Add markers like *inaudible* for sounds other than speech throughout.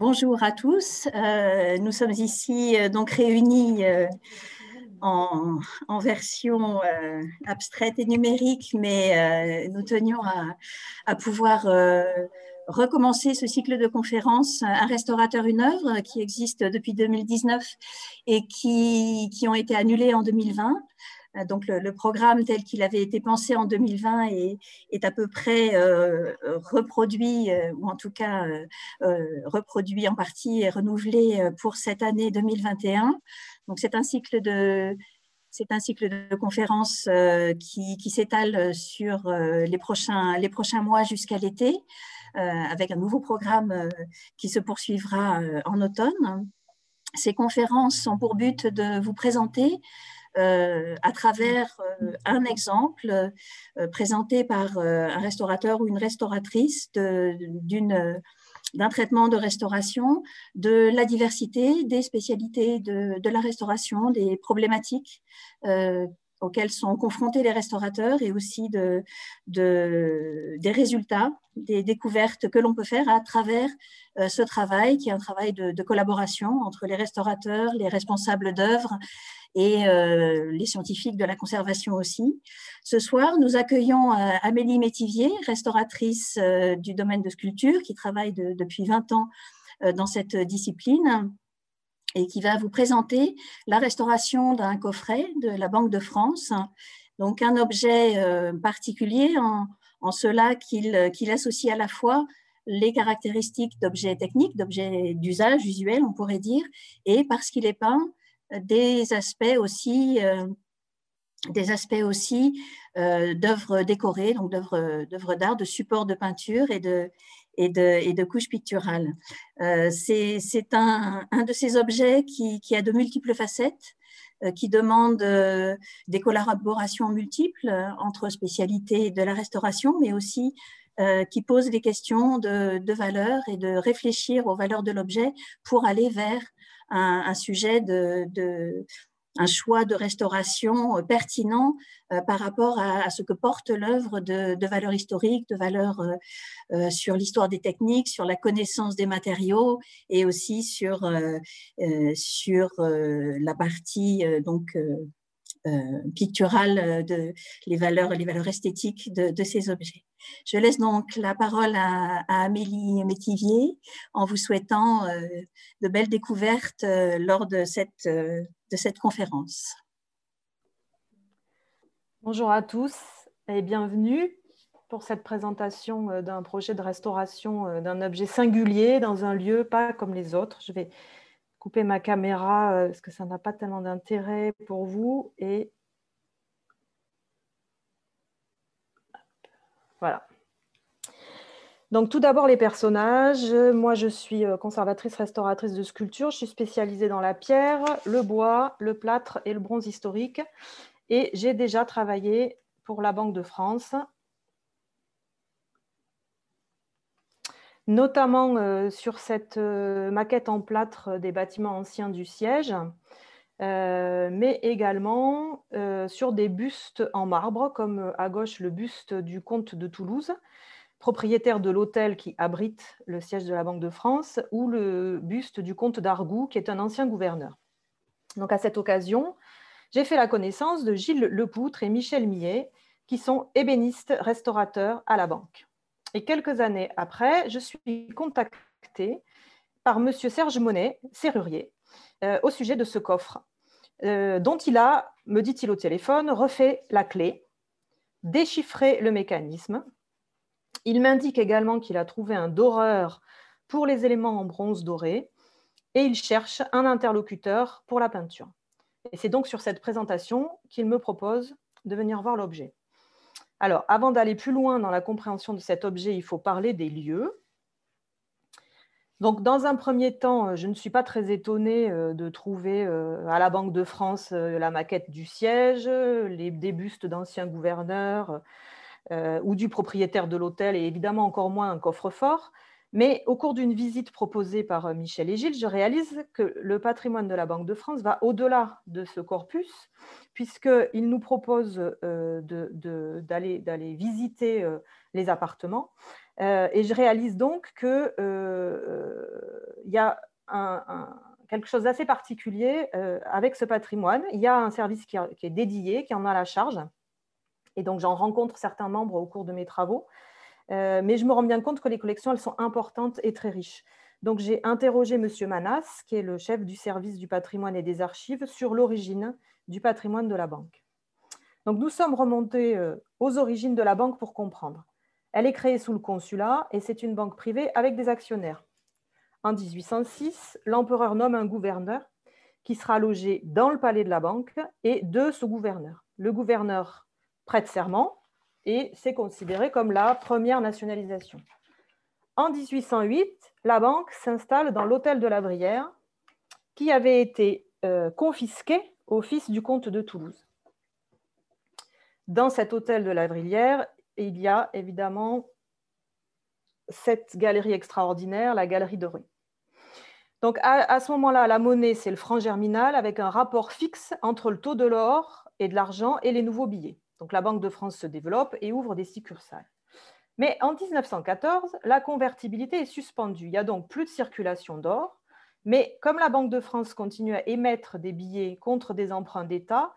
Bonjour à tous. Euh, nous sommes ici euh, donc réunis euh, en, version abstraite et numérique, mais nous tenions à, pouvoir recommencer ce cycle de conférences Un restaurateur, une œuvre qui existe depuis 2019 et qui, qui ont été annulées en 2020. Euh, donc le, programme tel qu'il avait été pensé en 2020 est, à peu près euh, reproduit, euh, ou en tout cas reproduit en partie et renouvelé pour cette année 2021. Donc c'est un cycle de c'est un cycle de conférences qui, qui s'étale sur les, prochains, les prochains mois jusqu'à l'été, avec un nouveau programme qui se poursuivra en automne. Ces conférences ont pour but de vous présenter à travers euh, un exemple euh, présenté par un restaurateur ou une restauratrice d'un traitement de restauration, de la diversité des spécialités de, la restauration, des problématiques auxquelles sont confrontés les restaurateurs et aussi de, de, des résultats, des découvertes que l'on peut faire à travers ce travail, qui est un travail de, collaboration entre les restaurateurs, les responsables d'œuvres et euh, les scientifiques de la conservation aussi. Ce soir, nous accueillons euh, Amélie Métivier, restauratrice euh, du domaine de sculpture, qui travaille depuis 20 ans dans cette discipline et qui va vous présenter la restauration d'un coffret de la Banque de France. Donc un objet particulier en, cela qu'il associe à la fois les caractéristiques d'objets techniques, d'objets d'usage usuel, on pourrait dire, et parce qu'il est peint des aspects aussi, euh, des aspects aussi euh, d'œuvres décorées, donc d'œuvres d'art, de supports de peinture et de, et de, et de couches picturales. Euh, c'est un, un, de ces objets qui, qui, a de multiples facettes, qui demande des collaborations multiples entre spécialités de la restauration, mais aussi qui pose des questions de, de valeur et de réfléchir aux valeurs de l'objet pour aller vers un, sujet de, un choix de restauration euh, pertinent euh, par rapport à, ce que porte l'œuvre de, de valeurs historiques, de valeurs euh, sur l'histoire des techniques, sur la connaissance des matériaux et aussi sur, sur la partie donc picturale euh, de les valeurs, les valeurs esthétiques de, ces objets. Je laisse donc la parole à, Amélie Métivier en vous souhaitant euh, de belles découvertes lors de cette, de cette conférence. Bonjour à tous et bienvenue pour cette présentation d'un projet de restauration d'un objet singulier dans un lieu pas comme les autres. Je vais couper ma caméra euh, parce que ça n'a pas tellement d'intérêt pour vous. Et voilà. Donc tout d'abord les personnages. Moi je suis euh, conservatrice restauratrice de sculpture. Je suis spécialisée dans la pierre, le bois, le plâtre et le bronze historique. Et j'ai déjà travaillé pour la Banque de France notamment euh, sur cette euh, maquette en plâtre des bâtiments anciens du siège, euh, mais également sur des bustes en marbre, comme à gauche le buste du comte de Toulouse, propriétaire de l'hôtel qui abrite le siège de la Banque de France, ou le buste du comte d'Argout, qui est un ancien gouverneur. Donc à cette occasion, j'ai fait la connaissance de Gilles Lepoutre et Michel Millet, qui sont ébénistes restaurateurs à la banque. Et quelques années après, je suis contactée par M. Serge Monet, serrurier, euh, au sujet de ce coffre, euh, dont il a, me dit-il au téléphone, refait la clé, déchiffré le mécanisme. Il m'indique également qu'il a trouvé un doreur pour les éléments en bronze doré et il cherche un interlocuteur pour la peinture. Et c'est donc sur cette présentation qu'il me propose de venir voir l'objet. Alors, avant d'aller plus loin dans la compréhension de cet objet, il faut parler des lieux. Donc, dans un premier temps, euh, je ne suis pas très étonnée euh, de trouver euh, à la Banque de France la maquette du siège, les, des bustes d'anciens gouverneurs ou du propriétaire de l'hôtel et évidemment encore moins un coffre-fort. Mais au cours d'une visite proposée par euh, Michel et Gilles, je réalise que le patrimoine de la Banque de France va au-delà de ce corpus, puisqu'il nous propose euh, d'aller visiter euh, les appartements. et je réalise donc qu'il il y a quelque chose d'assez particulier avec ce patrimoine. Il y a un service qui, est dédié, qui en a la charge. Et donc, j'en rencontre certains membres au cours de mes travaux. Mais je me rends bien compte que les collections, elles sont importantes et très riches. Donc, j'ai interrogé M. Manas, qui est le chef du service du patrimoine et des archives, sur l'origine du patrimoine de la banque. Donc, nous sommes remontés euh, aux origines de la banque pour comprendre. Elle est créée sous le consulat et c'est une banque privée avec des actionnaires. En 1806, l'empereur nomme un gouverneur qui sera logé dans le palais de la banque et deux sous-gouverneurs. Le gouverneur prête serment et c'est considéré comme la première nationalisation. En 1808, la banque s'installe dans l'hôtel de la Brière, qui avait été euh, confisqué au fils du comte de Toulouse. Dans cet hôtel de la Brière, il y a évidemment cette galerie extraordinaire, la galerie dorée. Donc à, ce moment-là, la monnaie, c'est le franc germinal avec un rapport fixe entre le taux de l'or et de l'argent et les nouveaux billets. Donc la Banque de France se développe et ouvre des succursales. Mais en 1914, la convertibilité est suspendue. Il y a donc plus de circulation d'or. Mais comme la Banque de France continue à émettre des billets contre des emprunts d'État,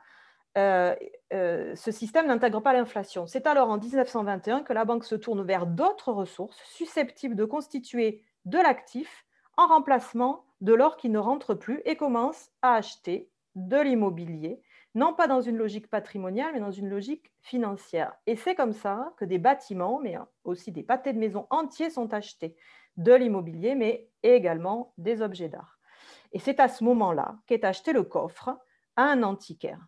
euh, euh, ce système n'intègre pas l'inflation. C'est alors en 1921 que la banque se tourne vers d'autres ressources susceptibles de constituer de l'actif en remplacement de l'or qui ne rentre plus et commence à acheter de l'immobilier non pas dans une logique patrimoniale, mais dans une logique financière. Et c'est comme ça que des bâtiments, mais aussi des pâtés de maison entiers sont achetés, de l'immobilier, mais également des objets d'art. Et c'est à ce moment-là qu'est acheté le coffre à un antiquaire.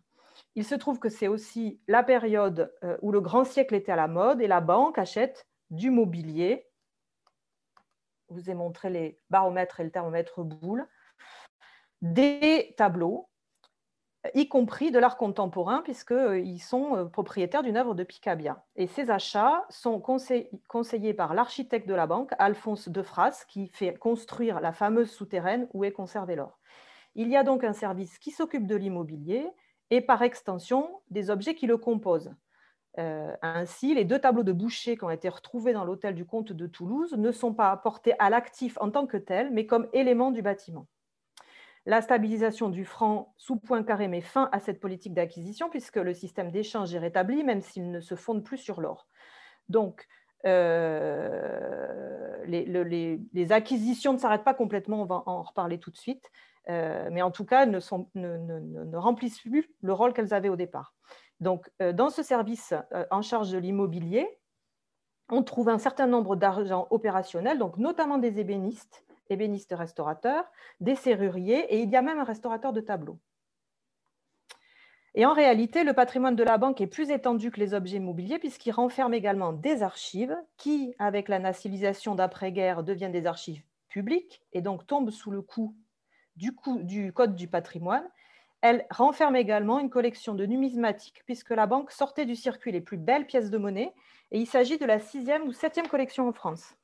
Il se trouve que c'est aussi la période euh, où le grand siècle était à la mode et la banque achète du mobilier. Je vous ai montré les baromètres et le thermomètre boule, des tableaux y compris de l'art contemporain, puisqu'ils euh, sont euh, propriétaires d'une œuvre de Picabia. Et ces achats sont conseillés par l'architecte de la banque, Alphonse Defras, qui fait construire la fameuse souterraine où est conservé l'or. Il y a donc un service qui s'occupe de l'immobilier et par extension des objets qui le composent. Euh, ainsi, les deux tableaux de Boucher qui ont été retrouvés dans l'hôtel du comte de Toulouse ne sont pas apportés à l'actif en tant que tel, mais comme élément du bâtiment. La stabilisation du franc sous point carré met fin à cette politique d'acquisition puisque le système d'échange est rétabli, même s'il ne se fonde plus sur l'or. Donc, euh, les, acquisitions ne s'arrêtent pas complètement, on va en reparler tout de suite, euh, mais en tout cas ne, remplissent plus le rôle qu'elles avaient au départ. Donc, euh, dans ce service en charge de l'immobilier, on trouve un certain nombre d'argent opérationnels, donc notamment des ébénistes, ébénistes restaurateurs, des serruriers et il y a même un restaurateur de tableaux. Et en réalité, le patrimoine de la banque est plus étendu que les objets immobiliers puisqu'il renferme également des archives qui, avec la nationalisation d'après-guerre, deviennent des archives publiques et donc tombent sous le coup du Code du patrimoine. Elle renferme également une collection de numismatiques puisque la banque sortait du circuit les plus belles pièces de monnaie et il s'agit de la sixième ou septième collection en France.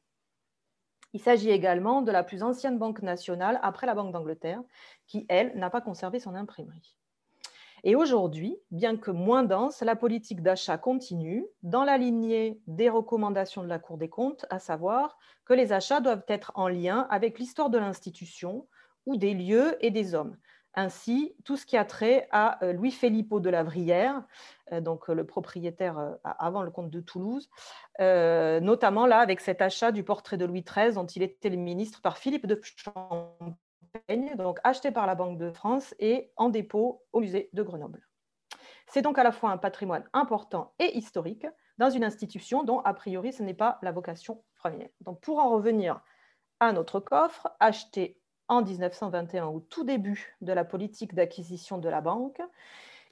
Il s'agit également de la plus ancienne banque nationale après la Banque d'Angleterre, qui, elle, n'a pas conservé son imprimerie. Et aujourd'hui, bien que moins dense, la politique d'achat continue dans la lignée des recommandations de la Cour des comptes, à savoir que les achats doivent être en lien avec l'histoire de l'institution ou des lieux et des hommes. Ainsi, tout ce qui a trait à euh, Louis Philippot de la Vrière, euh, donc euh, le propriétaire avant le comte de Toulouse, notamment là avec cet achat du portrait de Louis XIII dont il était le ministre par Philippe de Champagne, donc acheté par la Banque de France et en dépôt au musée de Grenoble. C'est donc à la fois un patrimoine important et historique dans une institution dont, a priori, ce n'est pas la vocation première. Donc, pour en revenir à notre coffre, acheté en 1921, au tout début de la politique d'acquisition de la banque,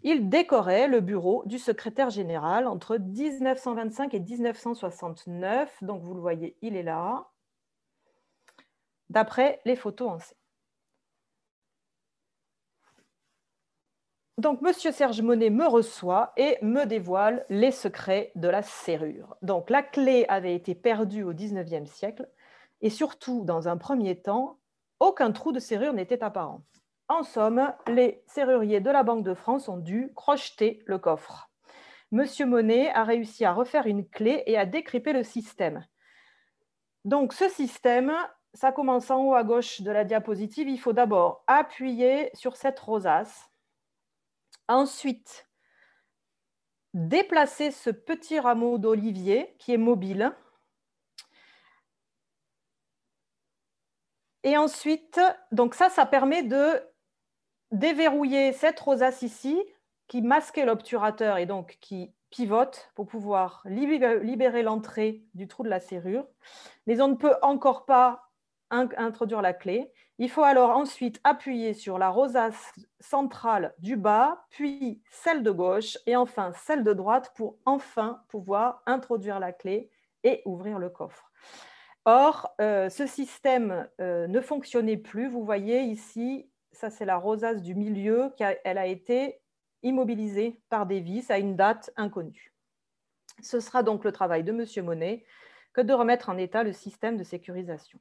il décorait le bureau du secrétaire général entre 1925 et 1969. Donc, vous le voyez, il est là, d'après les photos en C. Donc, M. Serge Monet me reçoit et me dévoile les secrets de la serrure. Donc, la clé avait été perdue au XIXe siècle et surtout, dans un premier temps, aucun trou de serrure n'était apparent. En somme, les serruriers de la Banque de France ont dû crocheter le coffre. Monsieur Monet a réussi à refaire une clé et à décryper le système. Donc ce système ça commence en haut à gauche de la diapositive. Il faut d'abord appuyer sur cette rosace. Ensuite, déplacer ce petit rameau d'olivier qui est mobile. Et ensuite, donc ça, ça permet de déverrouiller cette rosace ici qui masquait l'obturateur et donc qui pivote pour pouvoir libérer l'entrée du trou de la serrure. Mais on ne peut encore pas introduire la clé. Il faut alors ensuite appuyer sur la rosace centrale du bas, puis celle de gauche et enfin celle de droite pour enfin pouvoir introduire la clé et ouvrir le coffre. Or, euh, ce système euh, ne fonctionnait plus. Vous voyez ici, ça c'est la rosace du milieu, qui elle a été immobilisée par des vis à une date inconnue. Ce sera donc le travail de M. Monet que de remettre en état le système de sécurisation.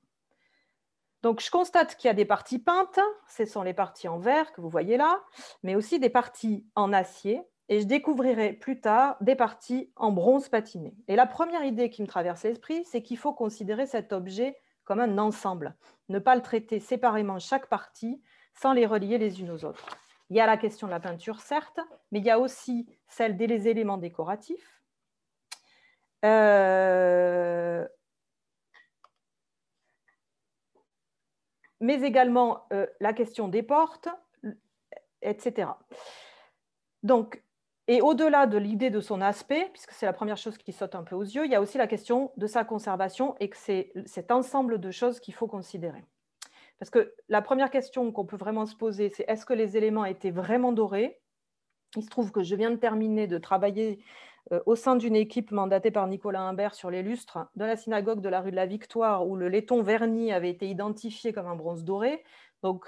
Donc, je constate qu'il y a des parties peintes, ce sont les parties en verre que vous voyez là, mais aussi des parties en acier, et je découvrirai plus tard des parties en bronze patiné. Et la première idée qui me traverse l'esprit, c'est qu'il faut considérer cet objet comme un ensemble, ne pas le traiter séparément chaque partie sans les relier les unes aux autres. Il y a la question de la peinture, certes, mais il y a aussi celle des éléments décoratifs. Euh, mais également euh, la question des portes, etc. Donc, et au-delà de l'idée de son aspect, puisque c'est la première chose qui saute un peu aux yeux, il y a aussi la question de sa conservation et que c'est cet ensemble de choses qu'il faut considérer. Parce que la première question qu'on peut vraiment se poser, c'est est-ce que les éléments étaient vraiment dorés? Il se trouve que je viens de terminer de travailler euh, au sein d'une équipe mandatée par Nicolas Imbert sur les lustres de la synagogue de la rue de la Victoire, où le laiton verni avait été identifié comme un bronze doré. Donc,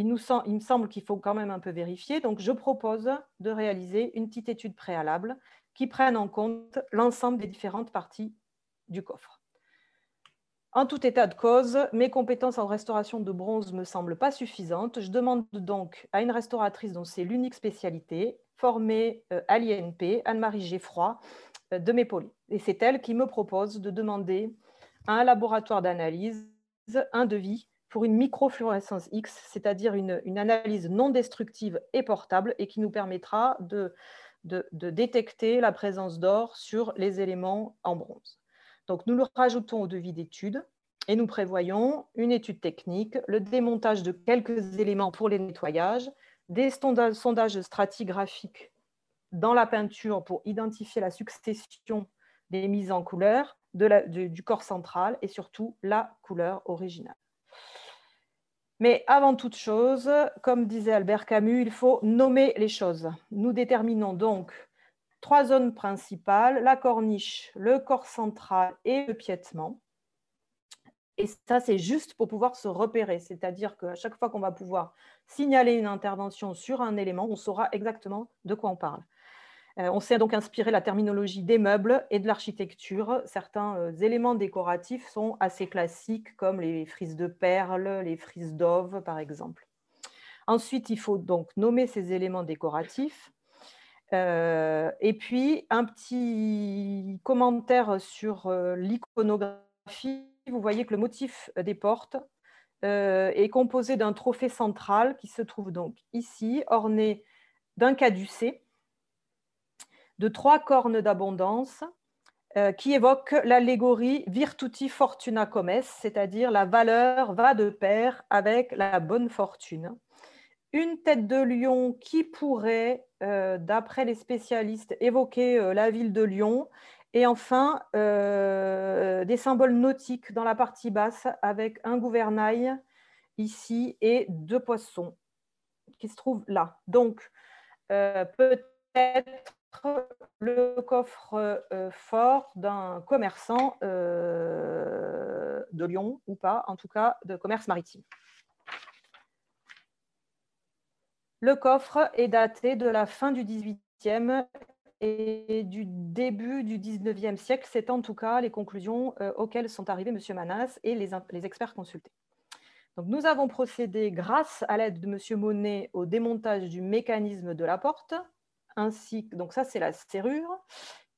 il, me semble qu'il faut quand même un peu vérifier. Donc, je propose de réaliser une petite étude préalable qui prenne en compte l'ensemble des différentes parties du coffre. En tout état de cause, mes compétences en restauration de bronze me semblent pas suffisantes. Je demande donc à une restauratrice dont c'est l'unique spécialité, formée euh, à l'INP, Anne-Marie Geffroy, euh, de m'épauler. Et c'est elle qui me propose de demander à un laboratoire d'analyse un devis pour une microfluorescence X, c'est-à-dire une, analyse non destructive et portable et qui nous permettra de, détecter la présence d'or sur les éléments en bronze. Donc nous le rajoutons au devis d'étude et nous prévoyons une étude technique, le démontage de quelques éléments pour les nettoyages, des sondages stratigraphiques dans la peinture pour identifier la succession des mises en couleur du, corps central et surtout la couleur originale. Mais avant toute chose, comme disait Albert Camus, il faut nommer les choses. Nous déterminons donc trois zones principales, la corniche, le corps central et le piétement. Et ça, c'est juste pour pouvoir se repérer. C'est-à-dire qu'à chaque fois qu'on va pouvoir signaler une intervention sur un élément, on saura exactement de quoi on parle. Euh, on s'est donc inspiré la terminologie des meubles et de l'architecture. Certains euh, éléments décoratifs sont assez classiques, comme les frises de perles, les frises d'ove, par exemple. Ensuite, il faut donc nommer ces éléments décoratifs. Euh, et puis, un petit commentaire sur l'iconographie vous voyez que le motif des portes est composé d'un trophée central qui se trouve donc ici, orné d'un caducé, de trois cornes d'abondance, euh, qui évoquent l'allégorie virtuti fortuna comes, c'est-à-dire la valeur va de pair avec la bonne fortune. Une tête de lion qui pourrait, euh, d'après les spécialistes, évoquer la ville de Lyon et enfin, euh, des symboles nautiques dans la partie basse avec un gouvernail ici et deux poissons qui se trouvent là. Donc, euh, peut-être le coffre euh, fort d'un commerçant de Lyon ou pas, en tout cas de commerce maritime. Le coffre est daté de la fin du XVIIIe et du début du 19e siècle. C'est en tout cas les conclusions euh, auxquelles sont arrivés M. Manas et les, experts consultés. Donc, nous avons procédé, grâce à l'aide de M. Monet, au démontage du mécanisme de la porte, ainsi donc ça c'est la serrure,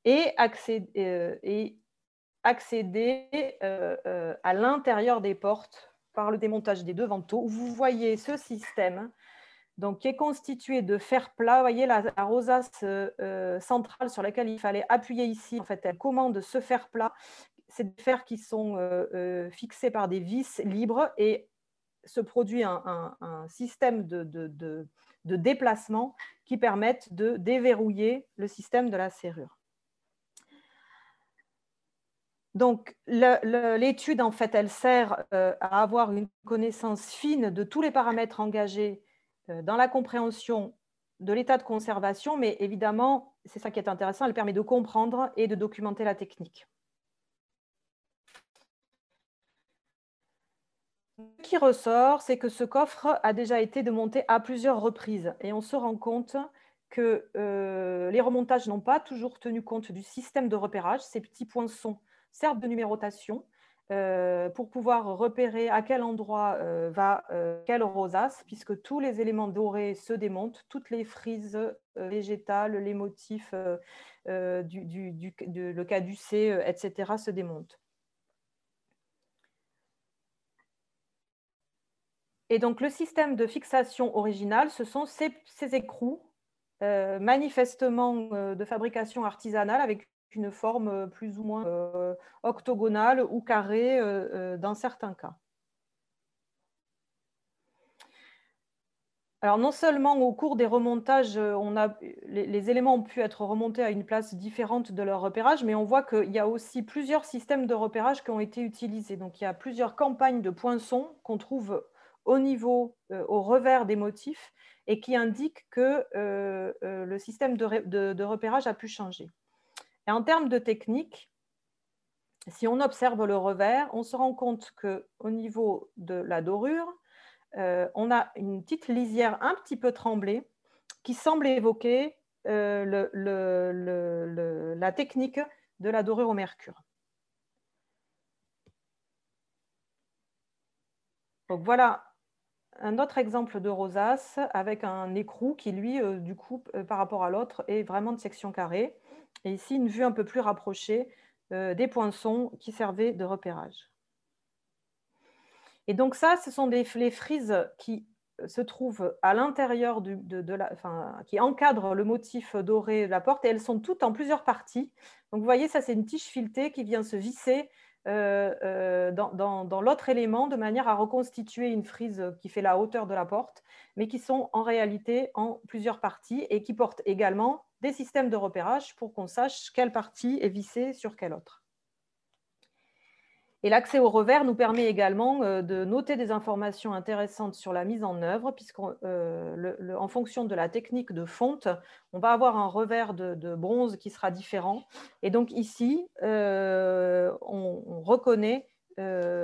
et, euh, accéder à l'intérieur des portes par le démontage des deux vantaux. Vous voyez ce système donc, qui est constitué de fer plat. Vous voyez la, rosace centrale sur laquelle il fallait appuyer ici. En fait, elle commande ce fer plat. C'est des fers qui sont fixés par des vis libres et se produit un, système de, déplacement qui permettent de déverrouiller le système de la serrure. Donc, l'étude, en fait, elle sert euh, à avoir une connaissance fine de tous les paramètres engagés euh, dans la compréhension de l'état de conservation, mais évidemment, c'est ça qui est intéressant, elle permet de comprendre et de documenter la technique. Ce qui ressort, c'est que ce coffre a déjà été démonté à plusieurs reprises et on se rend compte que euh, les remontages n'ont pas toujours tenu compte du système de repérage. Ces petits poinçons servent de numérotation euh, pour pouvoir repérer à quel endroit euh, va quelle rosace, puisque tous les éléments dorés se démontent, toutes les frises végétales, les motifs, du, le caducé, etc., se démontent. Et donc, le système de fixation original, ce sont ces, écrous, euh, manifestement euh, de fabrication artisanale, avec une forme euh, plus ou moins octogonale ou carrée dans certains cas. Alors non seulement au cours des remontages, on a, les, les, éléments ont pu être remontés à une place différente de leur repérage, mais on voit qu'il y a aussi plusieurs systèmes de repérage qui ont été utilisés. Donc il y a plusieurs campagnes de poinçons qu'on trouve au niveau, euh, au revers des motifs et qui indique que euh, euh, le système de, repérage a pu changer. Et en termes de technique, si on observe le revers, on se rend compte qu'au niveau de la dorure, on a une petite lisière un petit peu tremblée qui semble évoquer la technique de la dorure au mercure. Donc voilà un autre exemple de rosace avec un écrou qui, lui, euh, du coup, euh, par rapport à l'autre, est vraiment de section carrée. Et ici, une vue un peu plus rapprochée euh, des poinçons qui servaient de repérage. Et donc ça, ce sont les frises qui se trouvent à l'intérieur de, enfin, qui encadrent le motif doré de la porte et elles sont toutes en plusieurs parties. Donc vous voyez, ça c'est une tige filetée qui vient se visser euh, euh, dans, l'autre élément de manière à reconstituer une frise qui fait la hauteur de la porte, mais qui sont en réalité en plusieurs parties et qui portent également des systèmes de repérage pour qu'on sache quelle partie est vissée sur quelle autre. Et l'accès au revers nous permet également euh, de noter des informations intéressantes sur la mise en œuvre, puisqu'en euh, fonction de la technique de fonte, on va avoir un revers de, bronze qui sera différent. Et donc ici, euh, on, reconnaît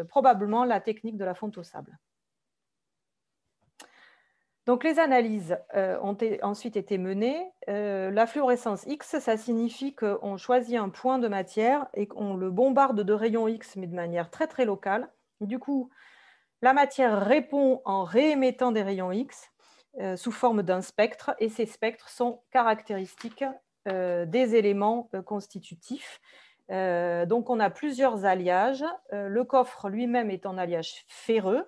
probablement la technique de la fonte au sable. Donc, les analyses euh, ont ensuite été menées. Euh, la fluorescence X, ça signifie qu'on choisit un point de matière et qu'on le bombarde de rayons X, mais de manière très très locale. Du coup, la matière répond en réémettant des rayons X euh, sous forme d'un spectre, et ces spectres sont caractéristiques des éléments constitutifs. donc, on a plusieurs alliages. le coffre lui-même est en alliage ferreux.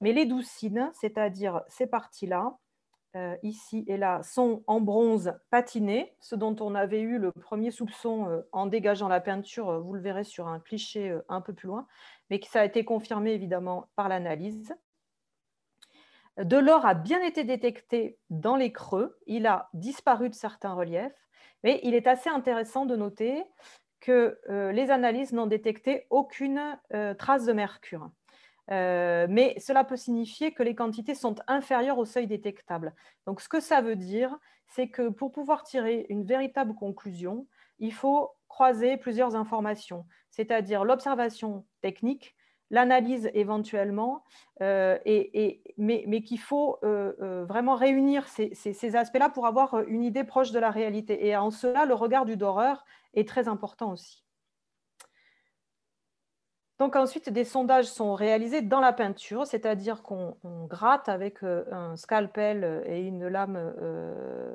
Mais les doucines, c'est-à-dire ces parties-là, euh, ici et là, sont en bronze patiné, ce dont on avait eu le premier soupçon euh, en dégageant la peinture, euh, vous le verrez sur un cliché un peu plus loin, mais qui ça a été confirmé évidemment par l'analyse. De l'or a bien été détecté dans les creux, il a disparu de certains reliefs, mais il est assez intéressant de noter que les analyses n'ont détecté aucune trace de mercure. Euh, mais cela peut signifier que les quantités sont inférieures au seuil détectable. Donc, ce que ça veut dire, c'est que pour pouvoir tirer une véritable conclusion, il faut croiser plusieurs informations, c'est-à-dire l'observation technique, l'analyse éventuellement, euh, mais, qu'il faut euh, vraiment réunir ces, ces aspects-là pour avoir une idée proche de la réalité. Et en cela, le regard du doreur est très important aussi. Ensuite, des sondages sont réalisés dans la peinture, c'est-à-dire qu'on gratte avec euh, un scalpel et une lame euh,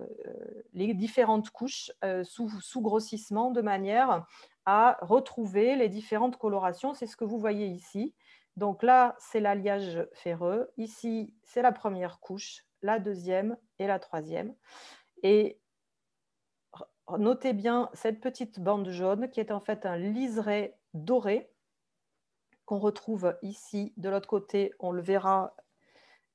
les différentes couches euh, sous, sous, grossissement de manière à retrouver les différentes colorations. C'est ce que vous voyez ici. Donc là, c'est l'alliage ferreux. Ici, c'est la première couche, la deuxième et la troisième. Et notez bien cette petite bande jaune qui est en fait un liseré doré qu'on retrouve ici. De l'autre côté, on le verra,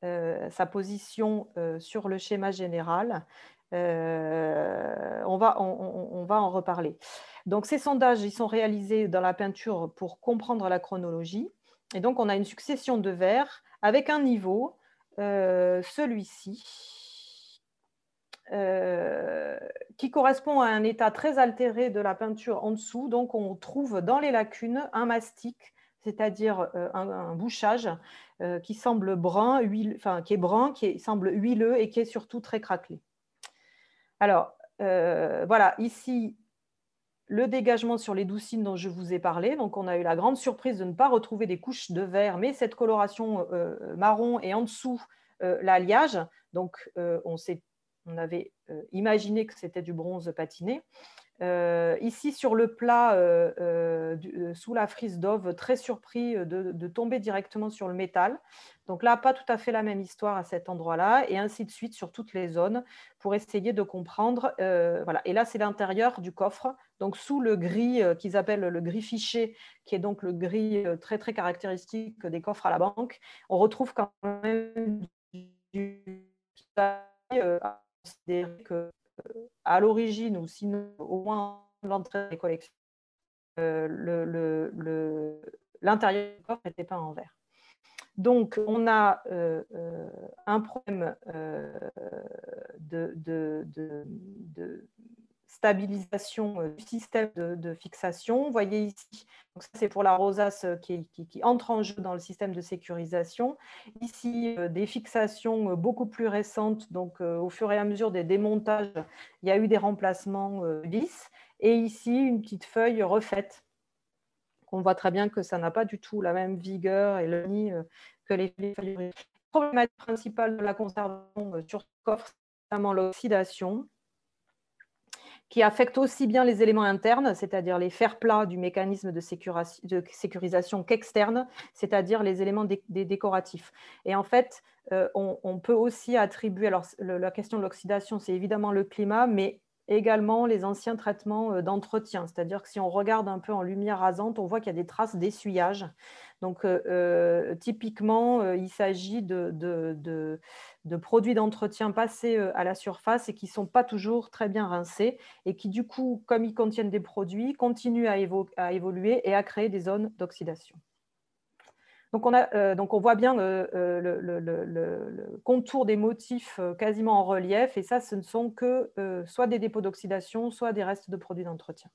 euh, sa position euh, sur le schéma général. Euh, on, va, on, va en reparler. Donc, ces sondages, ils sont réalisés dans la peinture pour comprendre la chronologie. Et donc, on a une succession de verres avec un niveau, celui-ci, qui correspond à un état très altéré de la peinture en dessous. Donc, on trouve dans les lacunes un mastic c'est-à-dire euh, un, bouchage euh, qui semble brun, qui est brun, qui semble huileux et qui est surtout très craquelé. Alors, euh, voilà, ici, le dégagement sur les doucines dont je vous ai parlé. Donc, on a eu la grande surprise de ne pas retrouver des couches de verre, mais cette coloration marron et en dessous l'alliage. Donc, on, on, avait imaginé que c'était du bronze patiné. Euh, ici, sur le plat, euh, euh, sous la frise d'Ove, très surpris de, tomber directement sur le métal. Donc là, pas tout à fait la même histoire à cet endroit-là, et ainsi de suite sur toutes les zones pour essayer de comprendre. voilà. Et là, c'est l'intérieur du coffre, donc sous le gris qu'ils appellent le gris fiché, qui est donc le gris très très caractéristique des coffres à la banque. On retrouve quand même du que à l'origine ou sinon au moins l'entrée des collections, euh, l'intérieur du coffre n'était pas en verre. Donc, on a euh, euh, un problème de, stabilisation du système de, fixation. Vous voyez ici, c'est pour la rosace qui, entre en jeu dans le système de sécurisation. Ici, des fixations beaucoup plus récentes, donc au fur et à mesure des démontages, il y a eu des remplacements lisses. Et ici, une petite feuille refaite. On voit très bien que ça n'a pas du tout la même vigueur et le nid que les feuilles. Le problème principal de la conservation sur coffre, c'est notamment l'oxydation qui affecte aussi bien les éléments internes, c'est-à-dire les fers plats du mécanisme de, sécurisation qu'externes, c'est-à-dire les éléments décoratifs. Et en fait, euh, on, peut aussi attribuer, alors la question de l'oxydation, c'est évidemment le climat, mais également les anciens traitements euh, d'entretien. C'est-à-dire que si on regarde un peu en lumière rasante, on voit qu'il y a des traces d'essuyage. Donc, euh, euh, typiquement, il s'agit de, produits d'entretien passés à la surface et qui ne sont pas toujours très bien rincés et qui, du coup, comme ils contiennent des produits, continuent à évoluer et à créer des zones d'oxydation. Donc on, a, euh, donc on, voit bien euh, euh, le, contour des motifs quasiment en relief, et ça, ce ne sont que soit des dépôts d'oxydation, soit des restes de produits d'entretien.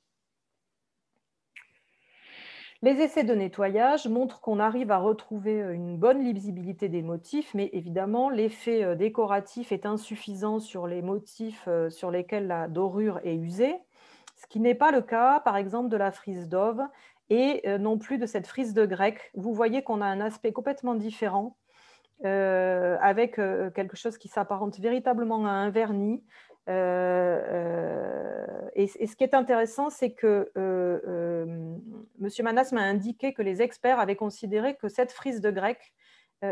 Les essais de nettoyage montrent qu'on arrive à retrouver une bonne lisibilité des motifs, mais évidemment, l'effet décoratif est insuffisant sur les motifs sur lesquels la dorure est usée, ce qui n'est pas le cas, par exemple, de la frise d'Ove, et euh, non plus de cette frise de grec. Vous voyez qu'on a un aspect complètement différent euh, avec euh, quelque chose qui s'apparente véritablement à un vernis. et, ce qui est intéressant, c'est que M. Manas m'a indiqué que les experts avaient considéré que cette frise de grec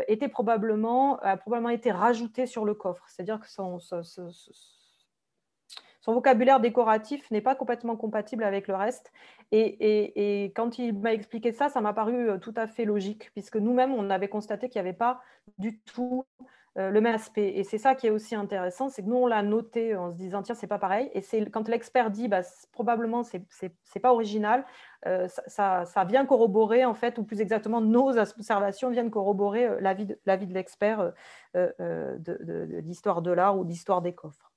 était probablement, a probablement été rajoutée sur le coffre. C'est-à-dire que son, vocabulaire décoratif n'est pas complètement compatible avec le reste. Et, quand il m'a expliqué ça, ça m'a paru euh, tout à fait logique, puisque nous-mêmes, on avait constaté qu'il n'y avait pas du tout euh, le même aspect. Et c'est ça qui est aussi intéressant, c'est que nous, on l'a noté en se disant, tiens, c'est pas pareil. Et c'est quand l'expert dit, bah, probablement, c'est pas original, euh, ça, vient corroborer, en fait, ou plus exactement, nos observations viennent corroborer l'avis de, de l'expert de, l'histoire de l'art ou d'histoire des coffres.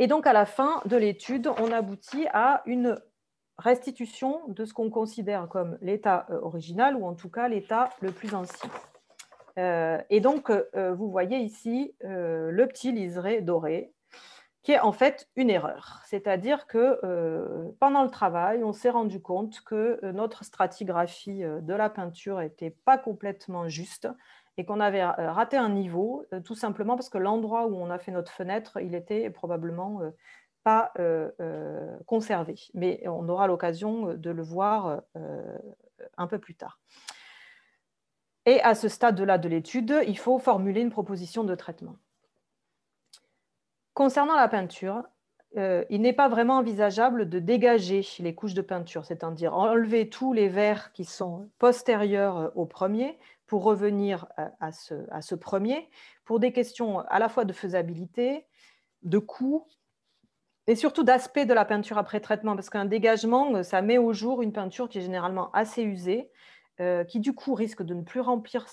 Et donc, à la fin de l'étude, on aboutit à une restitution de ce qu'on considère comme l'état euh, original, ou en tout cas l'état le plus ancien. Euh, et donc, euh, vous voyez ici le petit liseré doré, qui est en fait une erreur. C'est-à-dire que pendant le travail, on s'est rendu compte que notre stratigraphie de la peinture n'était pas complètement juste et qu'on avait raté un niveau, tout simplement parce que l'endroit où on a fait notre fenêtre, il était probablement pas conservé. Mais on aura l'occasion de le voir un peu plus tard. Et à ce stade-là de l'étude, il faut formuler une proposition de traitement. Concernant la peinture, euh, il n'est pas vraiment envisageable de dégager les couches de peinture, c'est-à-dire enlever tous les verres qui sont postérieurs euh, au premier pour revenir à, ce, premier, pour des questions à la fois de faisabilité, de coût et surtout d'aspect de la peinture après traitement, parce qu'un dégagement, ça met au jour une peinture qui est généralement assez usée, euh, qui du coup risque de ne plus remplir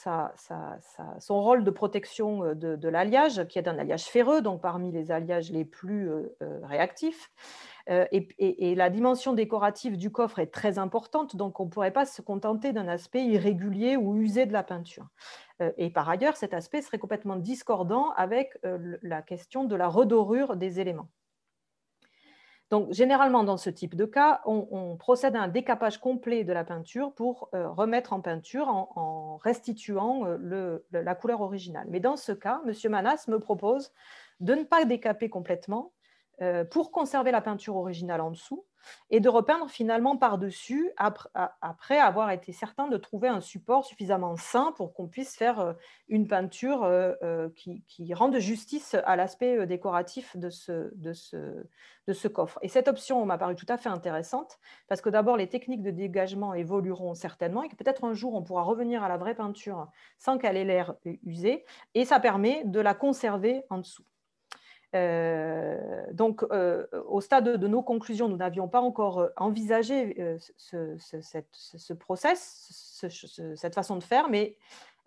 son rôle de protection euh, de, l'alliage, qui est un alliage ferreux, donc parmi les alliages les plus euh, réactifs. Et, la dimension décorative du coffre est très importante, donc on ne pourrait pas se contenter d'un aspect irrégulier ou usé de la peinture. et par ailleurs, cet aspect serait complètement discordant avec la question de la redorure des éléments. Donc, généralement, dans ce type de cas, on, procède à un décapage complet de la peinture pour euh, remettre en peinture en, restituant euh, la couleur originale. Mais dans ce cas, M. Manas me propose de ne pas décaper complètement euh, pour conserver la peinture originale en dessous et de repeindre finalement par-dessus après avoir été certain de trouver un support suffisamment sain pour qu'on puisse faire euh, une peinture euh, qui, rende justice à l'aspect décoratif de ce, de ce coffre. Et cette option m'a paru tout à fait intéressante parce que d'abord les techniques de dégagement évolueront certainement et que peut-être un jour on pourra revenir à la vraie peinture sans qu'elle ait l'air usée et ça permet de la conserver en dessous. Euh, donc, euh, au stade de, nos conclusions, nous n'avions pas encore euh, envisagé ce, ce, process, cette façon de faire, mais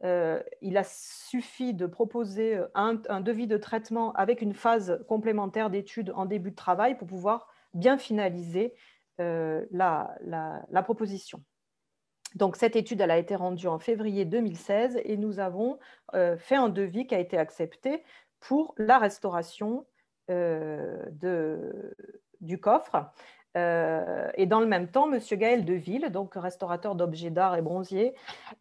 il a suffi de proposer un, devis de traitement avec une phase complémentaire d'étude en début de travail pour pouvoir bien finaliser la, la, proposition. Donc, cette étude elle a été rendue en février 2016 et nous avons fait un devis qui a été accepté pour la restauration euh, du coffre. Euh, et dans le même temps, M. Gaël Deville, donc restaurateur d'objets d'art et bronzier,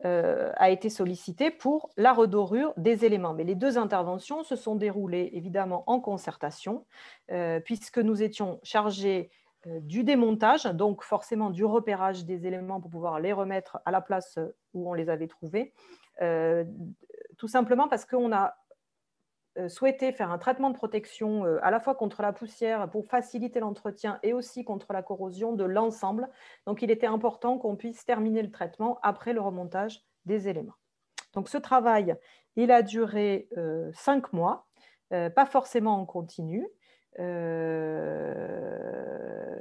euh, a été sollicité pour la redorure des éléments. Mais les deux interventions se sont déroulées évidemment en concertation, puisque nous étions chargés du démontage, donc forcément du repérage des éléments pour pouvoir les remettre à la place où on les avait trouvés, tout simplement parce qu'on a souhaité faire un traitement de protection euh, à la fois contre la poussière pour faciliter l'entretien et aussi contre la corrosion de l'ensemble. Donc, il était important qu'on puisse terminer le traitement après le remontage des éléments. Donc, ce travail, il a duré euh, cinq mois, pas forcément en continu. Euh,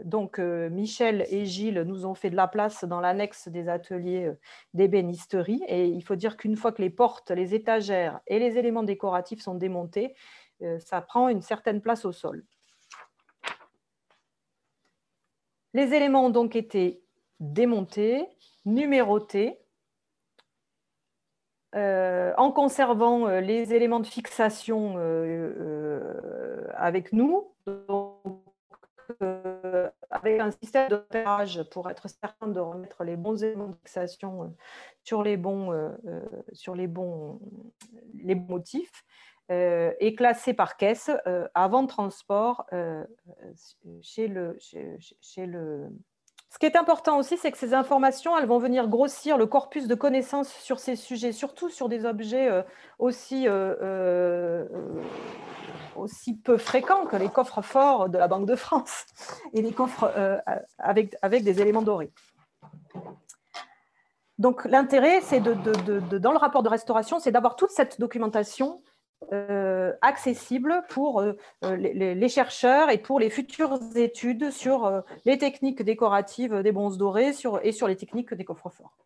donc, euh, Michel et Gilles nous ont fait de la place dans l'annexe des ateliers euh, d'ébénisterie. Et il faut dire qu'une fois que les portes, les étagères et les éléments décoratifs sont démontés, ça prend une certaine place au sol. Les éléments ont donc été démontés, numérotés, euh, en conservant euh, les éléments de fixation euh, avec nous, avec un système d'opérage pour être certain de remettre les bons éléments fixation sur les bons, sur les bons, les motifs, et classés par caisse avant transport chez le ce qui est important aussi, c'est que ces informations, elles vont venir grossir le corpus de connaissances sur ces sujets, surtout sur des objets euh, aussi, euh, euh, aussi peu fréquents que les coffres forts de la Banque de France *laughs* et les coffres avec, avec des éléments dorés. Donc l'intérêt, c'est de, dans le rapport de restauration, c'est d'avoir toute cette documentation euh, accessible pour euh, euh, les, chercheurs et pour les futures études sur les techniques décoratives des bronzes dorés et sur les techniques des coffres forts.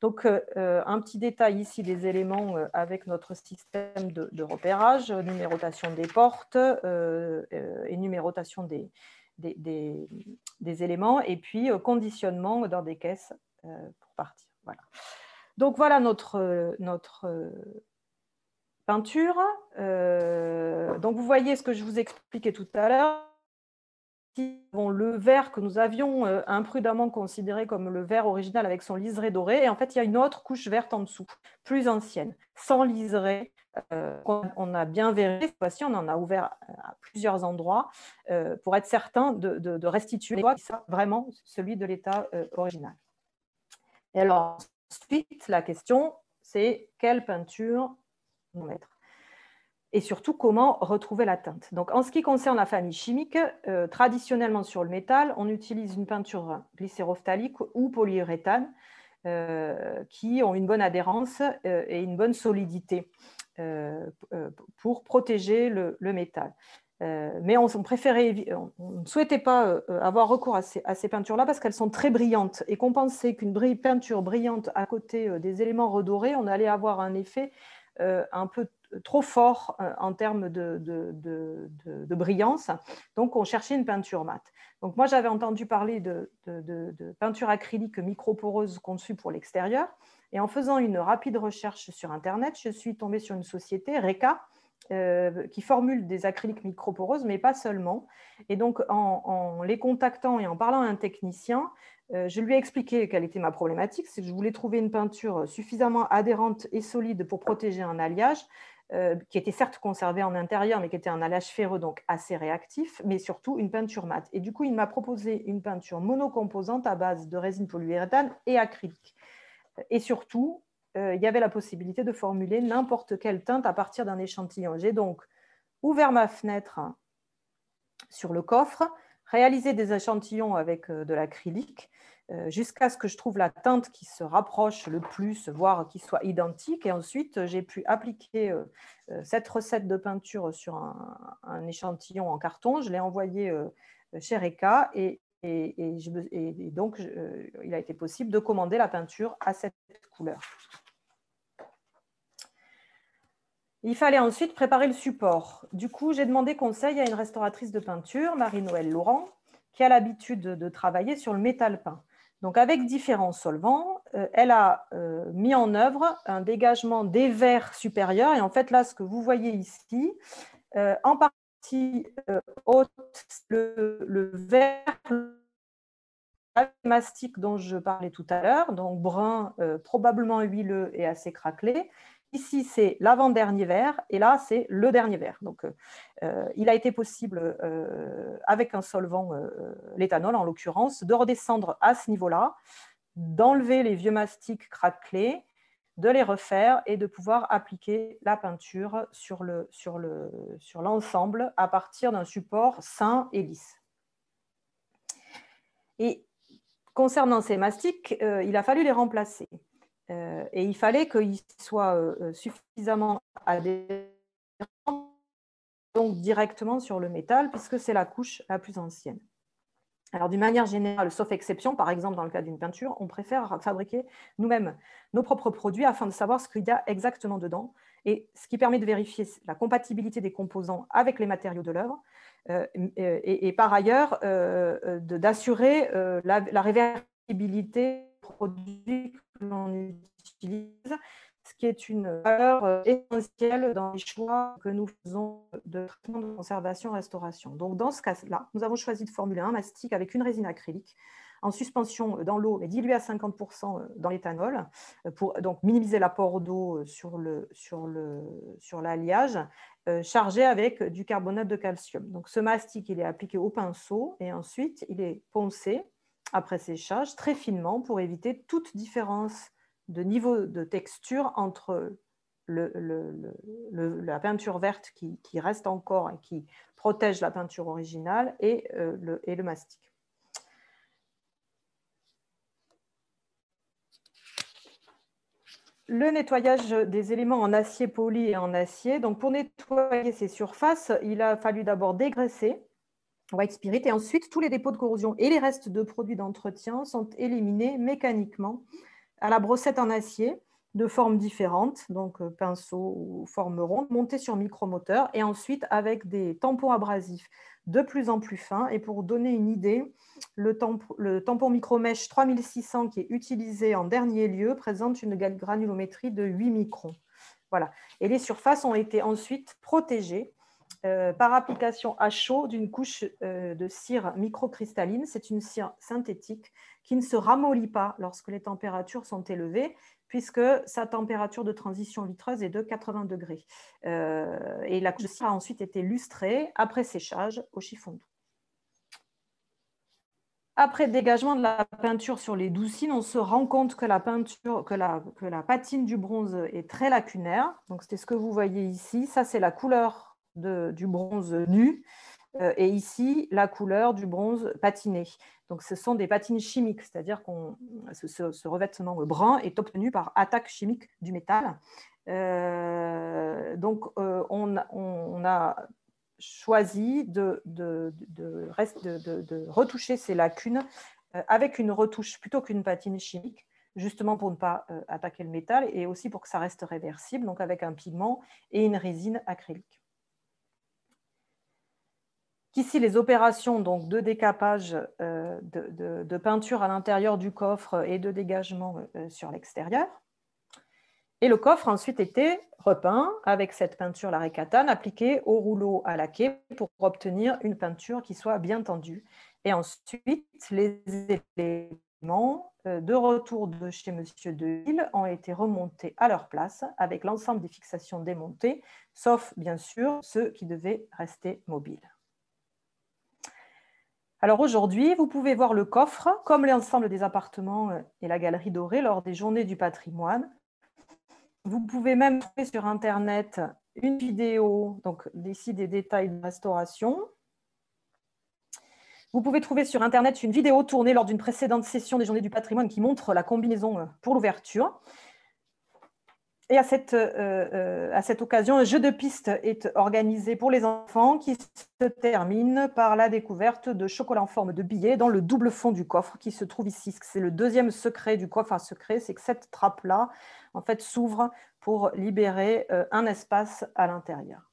Donc, un petit détail ici des éléments avec notre système de, repérage, numérotation des portes et numérotation des, des, des, éléments, et puis conditionnement dans des caisses pour partir. Voilà. Donc, voilà notre, notre peinture. donc, vous voyez ce que je vous expliquais tout à l'heure le verre que nous avions euh, imprudemment considéré comme le verre original avec son liseré doré. Et en fait, il y a une autre couche verte en dessous, plus ancienne, sans liseré. Euh, on a bien vérifié, cette fois-ci, on en a ouvert euh, à plusieurs endroits pour être certain de, de, restituer vraiment celui de l'état original. Et alors, ensuite, la question, c'est quelle peinture et surtout comment retrouver la teinte. Donc, en ce qui concerne la famille chimique, euh, traditionnellement sur le métal, on utilise une peinture glycérophthalique ou polyuréthane euh, qui ont une bonne adhérence euh, et une bonne solidité pour protéger le, métal. mais on, préférait, on, ne souhaitait pas avoir recours à ces, ces peintures-là parce qu'elles sont très brillantes et qu'on pensait qu'une peinture brillante à côté des éléments redorés, on allait avoir un effet un peu trop fort euh, en termes de, brillance. Donc, on cherchait une peinture mate. Donc, moi, j'avais entendu parler de, peinture acrylique microporeuse conçue pour l'extérieur. Et en faisant une rapide recherche sur Internet, je suis tombée sur une société, Reka, euh, qui formule des acryliques microporeuses, mais pas seulement. Et donc, en, les contactant et en parlant à un technicien, euh, je lui ai expliqué quelle était ma problématique, c'est que je voulais trouver une peinture suffisamment adhérente et solide pour protéger un alliage, euh, qui était certes conservé en intérieur, mais qui était un alliage ferreux, donc assez réactif, mais surtout une peinture mate. Et du coup, il m'a proposé une peinture monocomposante à base de résine polyuréthane et acrylique. Et surtout, euh, il y avait la possibilité de formuler n'importe quelle teinte à partir d'un échantillon. J'ai donc ouvert ma fenêtre sur le coffre, réalisé des échantillons avec euh, de l'acrylique, euh, jusqu'à ce que je trouve la teinte qui se rapproche le plus, voire qui soit identique. Et ensuite, j'ai pu appliquer euh, cette recette de peinture sur un, échantillon en carton. Je l'ai envoyé chez Reka et, donc il a été possible de commander la peinture à cette couleur. Il fallait ensuite préparer le support. Du coup, j'ai demandé conseil à une restauratrice de peinture, Marie-Noël Laurent, qui a l'habitude de travailler sur le métal peint. Donc, avec différents solvants, euh, elle a euh, mis en œuvre un dégagement des verres supérieurs. Et en fait, là, ce que vous voyez ici, euh, en partie haute, le, le verre mastic dont je parlais tout à l'heure, donc brun, probablement huileux et assez craquelé, Ici, c'est l'avant-dernier verre et là, c'est le dernier verre. Donc, euh, euh, il a été possible, euh, avec un solvant, l'éthanol en l'occurrence, de redescendre à ce niveau-là, d'enlever les vieux mastiques craquelés, de les refaire et de pouvoir appliquer la peinture sur l'ensemble à partir d'un support sain et lisse. Et concernant ces mastiques, il a fallu les remplacer. Euh, et il fallait qu'il soit euh, euh, suffisamment adhérent donc directement sur le métal, puisque c'est la couche la plus ancienne. Alors, d'une manière générale, sauf exception, par exemple dans le cas d'une peinture, on préfère fabriquer nous-mêmes nos propres produits afin de savoir ce qu'il y a exactement dedans, et ce qui permet de vérifier la compatibilité des composants avec les matériaux de l'œuvre, et, par ailleurs d'assurer la, la réversibilité produits l'on utilise, ce qui est une valeur euh, essentielle dans les choix que nous faisons de traitement de conservation-restauration. Donc, dans ce cas-là, nous avons choisi de formuler un mastic avec une résine acrylique en suspension dans l'eau, mais diluée à 50% euh, dans l'éthanol, euh, pour donc minimiser l'apport d'eau sur l'alliage, sur le, sur chargé avec du carbonate de calcium. Donc, ce mastic, il est appliqué au pinceau et ensuite, il est poncé après séchage très finement pour éviter toute différence de niveau de texture entre la peinture verte qui, reste encore et qui protège la peinture originale et, euh, et le mastic. Le nettoyage des éléments en acier poli et en acier. Donc pour nettoyer ces surfaces, il a fallu d'abord dégraisser White Spirit. Et ensuite, tous les dépôts de corrosion et les restes de produits d'entretien sont éliminés mécaniquement à la brossette en acier. de formes différentes, donc pinceau ou forme ronde, montés sur micromoteur et ensuite avec des tampons abrasifs de plus en plus fins. Et pour donner une idée, le, tampon, le tampon micromèche 3600 qui est utilisé en dernier lieu présente une granulométrie de 8 microns. Voilà. Et les surfaces ont été ensuite protégées euh, par application à chaud d'une couche euh, de cire microcristalline. C'est une cire synthétique qui ne se ramollit pas lorsque les températures sont élevées, puisque sa température de transition vitreuse est de 80 degrés. Euh, et la couche de cire a ensuite été lustrée après séchage au chiffon doux. Après dégagement de la peinture sur les doucines, on se rend compte que la, peinture, que la, patine du bronze est très lacunaire. Donc, c'était ce que vous voyez ici. Ça, c'est la couleur du bronze nu. Euh, et ici, la couleur du bronze patiné. Donc, ce sont des patines chimiques, c'est-à-dire que ce, revêtement brun est obtenu par attaque chimique du métal. Euh, donc, euh, on, a choisi de, de, retoucher ces lacunes avec une retouche plutôt qu'une patine chimique, justement pour ne pas attaquer le métal et aussi pour que ça reste réversible, donc avec un pigment et une résine acrylique. Ici, les opérations donc, de décapage euh, de, peinture à l'intérieur du coffre et de dégagement sur l'extérieur. Et le coffre a ensuite été repeint avec cette peinture Larécatane appliquée au rouleau à laquais pour obtenir une peinture qui soit bien tendue. Et ensuite, les éléments euh, de retour de chez Monsieur Deville ont été remontés à leur place avec l'ensemble des fixations démontées, sauf bien sûr ceux qui devaient rester mobiles. Alors aujourd'hui, vous pouvez voir le coffre, comme l'ensemble des appartements euh, et la galerie dorée lors des journées du patrimoine, vous pouvez même trouver sur Internet une vidéo, donc ici des détails de restauration. Vous pouvez trouver sur Internet une vidéo tournée lors d'une précédente session des Journées du patrimoine qui montre la combinaison euh, pour l'ouverture. Et à cette, euh, euh, à cette occasion, un jeu de piste est organisé pour les enfants qui se termine par la découverte de chocolat en forme de billet dans le double fond du coffre qui se trouve ici. C'est le deuxième secret du coffre à secret, c'est que cette trappe-là en fait, s'ouvre pour libérer euh, un espace à l'intérieur.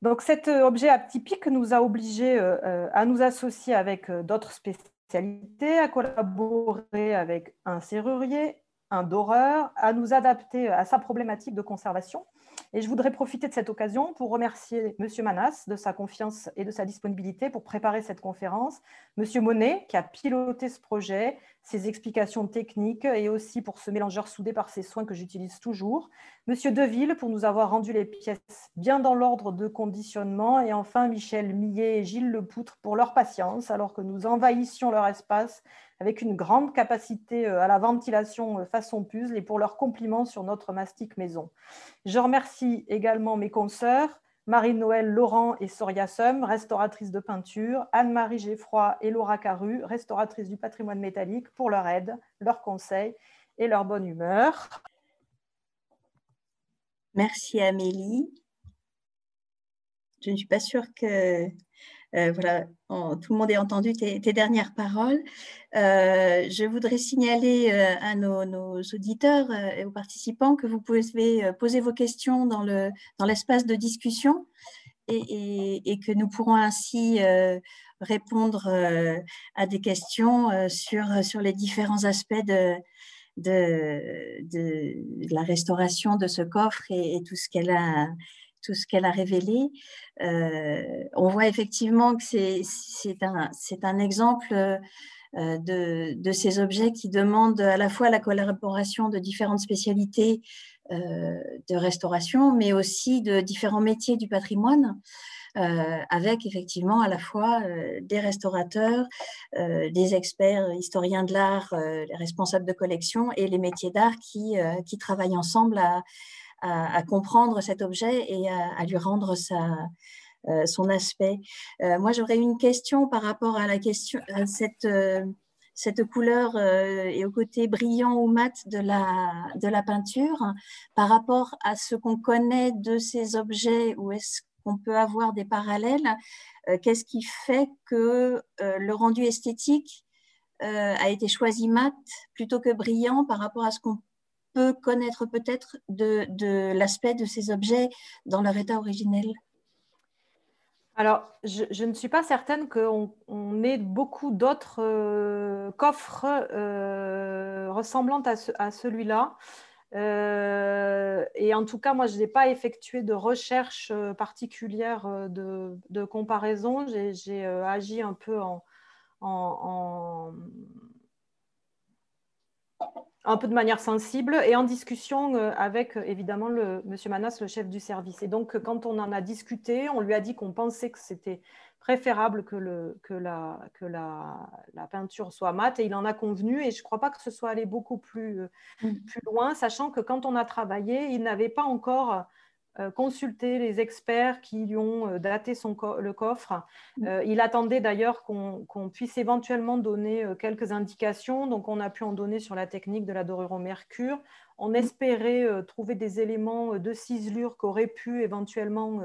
Donc cet objet atypique nous a obligés à nous associer avec d'autres spécialités, à collaborer avec un serrurier, un doreur, à nous adapter à sa problématique de conservation. Et je voudrais profiter de cette occasion pour remercier M. Manas de sa confiance et de sa disponibilité pour préparer cette conférence, M. Monet qui a piloté ce projet, ses explications techniques et aussi pour ce mélangeur soudé par ses soins que j'utilise toujours, M. Deville pour nous avoir rendu les pièces bien dans l'ordre de conditionnement et enfin Michel Millet et Gilles Lepoutre pour leur patience alors que nous envahissions leur espace avec une grande capacité euh, à la ventilation euh, façon puzzle et pour leurs compliments sur notre mastic maison. Je remercie également mes consoeurs, Marie-Noël Laurent et Soria Sum, restauratrices de peinture, Anne-Marie Geffroy et Laura Caru, restauratrices du patrimoine métallique, pour leur aide, leurs conseils et leur bonne humeur. Merci Amélie. Je ne suis pas sûre que euh, voilà, tout le monde ait entendu tes, dernières paroles. Euh, je voudrais signaler euh, à nos, auditeurs et aux participants que vous pouvez poser vos questions dans l'espace dans de discussion et, que nous pourrons ainsi répondre à des questions sur, sur les différents aspects de, de, la restauration de ce coffre et tout ce qu'elle a tout ce qu'elle a révélé, euh, on voit effectivement que c'est un, exemple euh, de, de, ces objets qui demandent à la fois la collaboration de différentes spécialités euh, de restauration, mais aussi de différents métiers du patrimoine. avec effectivement à la fois des restaurateurs, des experts historiens de l'art, les responsables de collection et les métiers d'art qui, qui travaillent ensemble à, à, comprendre cet objet et à, lui rendre euh, son aspect. Euh, moi, j'aurais une question par rapport à la question, à cette, euh, couleur et au côté brillant ou mat de la, de la peinture, par rapport à ce qu'on connaît de ces objets, ou est-ce qu'on peut avoir des parallèles Qu'est-ce qui fait que le rendu esthétique a été choisi mat plutôt que brillant par rapport à ce qu'on peut connaître peut-être de, de l'aspect de ces objets dans leur état originel? Alors, je, ne suis pas certaine qu'on on ait beaucoup d'autres euh, coffres euh, ressemblant à, celui-là. Euh, et en tout cas, moi, je n'ai pas effectué de recherche particulière de, de comparaison. J'ai agi un peu en, en, un peu de manière sensible et en discussion euh, avec euh, évidemment le monsieur Manas, le chef du service. Et donc, quand on en a discuté, on lui a dit qu'on pensait que c'était préférable que, le, que, la, que la, la, peinture soit mate et il en a convenu et je ne crois pas que ce soit allé beaucoup plus, euh, mm. plus loin, sachant que quand on a travaillé, il n'avait pas encore consulter les experts qui lui ont euh, daté son le coffre. Mm. Euh, il attendait d'ailleurs qu'on puisse éventuellement donner quelques indications. Donc, on a pu en donner sur la technique de la dorure au mercure. On mm. espérait trouver des éléments de ciselure qui auraient pu éventuellement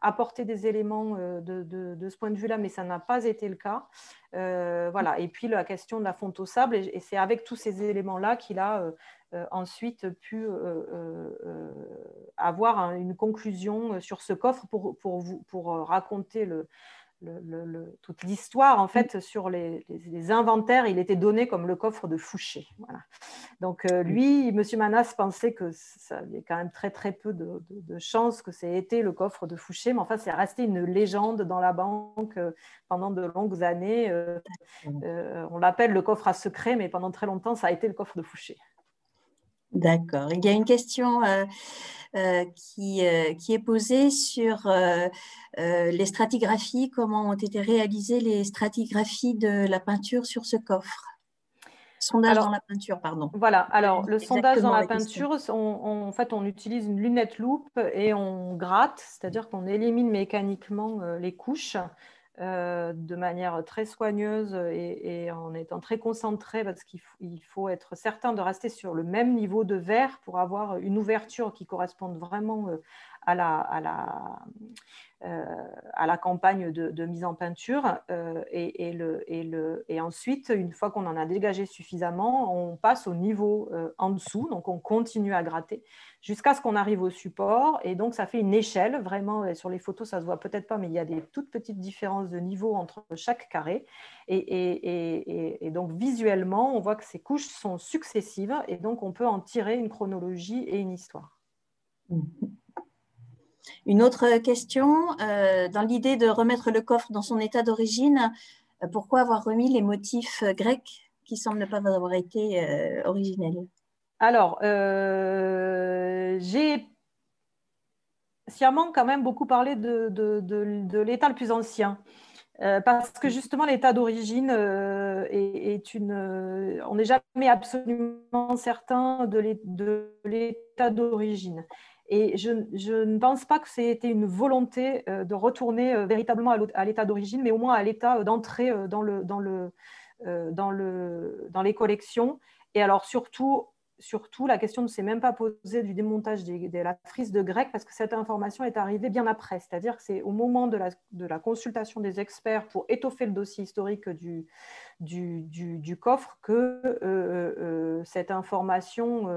apporter des éléments de, ce point de vue-là, mais ça n'a pas été le cas. voilà. Et puis la question de la fonte au sable, et c'est avec tous ces éléments-là qu'il a euh, ensuite pu euh, euh, avoir une conclusion sur ce coffre pour, pour, vous, pour raconter le, toute l'histoire en fait sur les, inventaires, il était donné comme le coffre de Fouché. Donc mm. lui, M. Manas pensait que ça avait quand même très très peu de, chances que c'était été le coffre de Fouché, mais enfin c'est resté une légende dans la banque pendant de longues années. on l'appelle le coffre à secret, mais pendant très longtemps ça a été le coffre de Fouché. D'accord. Il y a une question euh, euh, qui, euh, qui, est posée sur les stratigraphies, comment ont été réalisées les stratigraphies de la peinture sur ce coffre? Sondage dans la peinture, pardon. Voilà, alors le sondage dans la, peinture, en fait, on utilise une lunette loupe et on gratte, c'est-à-dire qu'on élimine mécaniquement les couches. Euh, de manière très soigneuse et, en étant très concentré parce qu'il faut être certain de rester sur le même niveau de verre pour avoir une ouverture qui corresponde vraiment euh, euh, à la campagne de, mise en peinture. Et, ensuite, une fois qu'on en a dégagé suffisamment, on passe au niveau en dessous. Donc, on continue à gratter jusqu'à ce qu'on arrive au support. Et donc, ça fait une échelle. Vraiment, sur les photos, ça ne se voit peut-être pas, mais il y a des toutes petites différences de niveau entre chaque carré. Et, donc, visuellement, on voit que ces couches sont successives. Et donc, on peut en tirer une chronologie et une histoire. Mmh. Une autre question, euh, dans l'idée de remettre le coffre dans son état d'origine, euh, pourquoi avoir remis les motifs euh, grecs qui semblent pas avoir été originels? Alors, j'ai sciemment quand même beaucoup parlé de, l'état le plus ancien. parce que justement, l'état d'origine est, une. on n'est jamais absolument certain de l'état d'origine. Et je, ne pense pas que c'était une volonté euh, de retourner euh, véritablement à l'état d'origine, mais au moins à l'état euh, d'entrée dans, le, dans, le, dans, le, dans les collections. Et alors surtout, surtout, la question ne s'est même pas posée du démontage de la frise de grec parce que cette information est arrivée bien après. C'est-à-dire que c'est au moment de la, consultation des experts pour étoffer le dossier historique du, coffre que euh, euh, euh, cette information,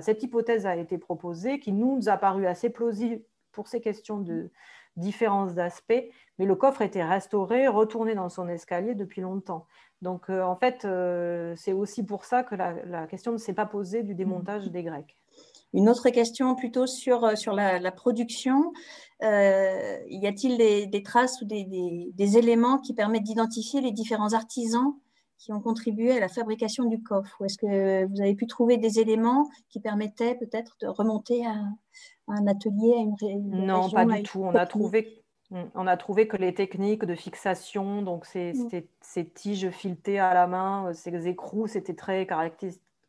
cette hypothèse a été proposée qui nous a paru assez plausible pour ces questions de différence d'aspect, mais le coffre était restauré, retourné dans son escalier depuis longtemps. Donc, euh, en fait, euh, c'est aussi pour ça que la, question ne s'est pas posée du démontage mmh. des Grecs. Une autre question plutôt sur, euh, sur la, production. y a-t-il des, traces ou des, éléments qui permettent d'identifier les différents artisans qui ont contribué à la fabrication du coffre? Ou est-ce que vous avez pu trouver des éléments qui permettaient peut-être de remonter à, un atelier, à une, région Non, pas du tout. On a trouvé. On a trouvé que les techniques de fixation, donc ces, mm. tiges filetées à la main, euh, ces écrous, c'était très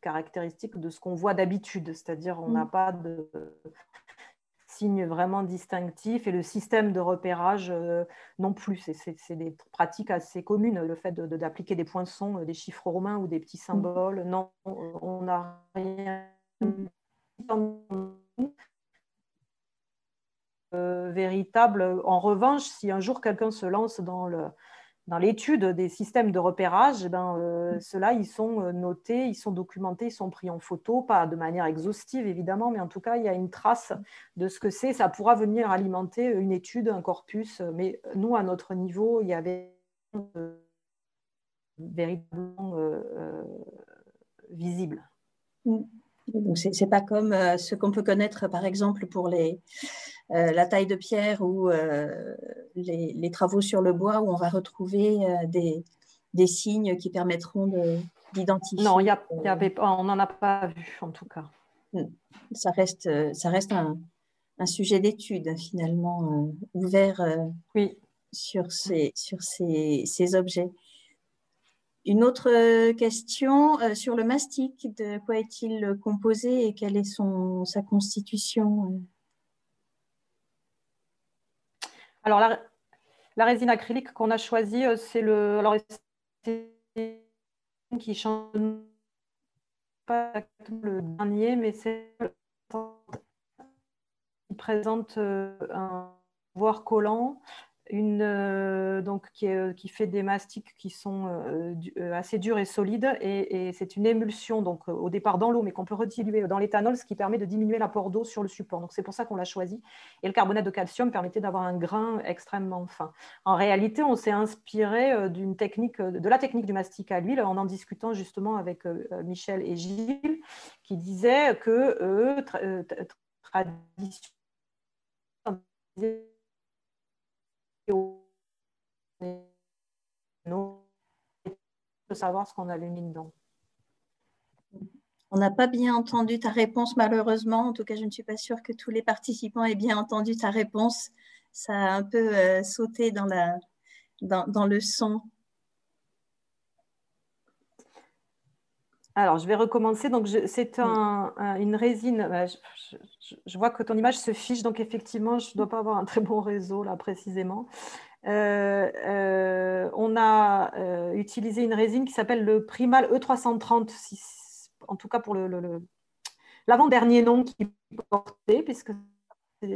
caractéristique de ce qu'on voit d'habitude, c'est-à-dire on n'a mm. pas de signe vraiment distinctif et le système de repérage euh, non plus. C'est des pratiques assez communes, le fait d'appliquer des poinçons, euh, des chiffres romains ou des petits symboles. Non, on n'a rien véritable. En revanche, si un jour quelqu'un se lance dans l'étude des systèmes de repérage, eh ben, euh, ceux-là, ils sont euh, notés, ils sont documentés, ils sont pris en photo, pas de manière exhaustive évidemment, mais en tout cas, il y a une trace de ce que c'est. Ça pourra venir alimenter une étude, un corpus, mais nous, à notre niveau, il y avait véritablement visible. Mm. Donc, ce n'est pas comme ce qu'on peut connaître, par exemple, pour les, euh, la taille de pierre ou euh, les, travaux sur le bois où on va retrouver euh, des, signes qui permettront d'identifier. Non, y avait, on n'en a pas vu en tout cas. Hmm. Ça reste, ça reste un, sujet d'étude finalement ouvert oui. sur, ces, sur ces, ces, objets. Une autre question sur le mastic, de quoi est-il composé et quelle est son, sa constitution Alors, la, résine acrylique qu'on a choisie, euh, c'est le. Alors, qui change pas le dernier, mais c'est qui présente euh, un voir collant une, euh, donc, euh, qui, fait des mastiques qui sont euh, assez durs et solides. Et, c'est une émulsion, donc, au départ dans l'eau, mais qu'on peut rediluer dans l'éthanol, ce qui permet de diminuer l'apport d'eau sur le support. Donc, c'est pour ça qu'on l'a choisi. Et le carbonate de calcium permettait d'avoir un grain extrêmement fin. En réalité, on s'est inspiré d'une technique, de la technique du mastic à l'huile en en discutant justement avec Michel et Gilles, qui disaient que tradition de savoir ce qu'on a dedans. On n'a pas bien entendu ta réponse, malheureusement. En tout cas, je ne suis pas sûre que tous les participants aient bien entendu ta réponse. Ça a un peu euh, sauté dans, le son. Alors, je vais recommencer. Donc, c'est une résine. Bah, je, vois que ton image se fiche, donc effectivement, je ne dois pas avoir un très bon réseau là précisément. Euh, euh, on a euh, utilisé une résine qui s'appelle le Primal E330, en tout cas pour le, l'avant-dernier nom qui portait, puisque c'est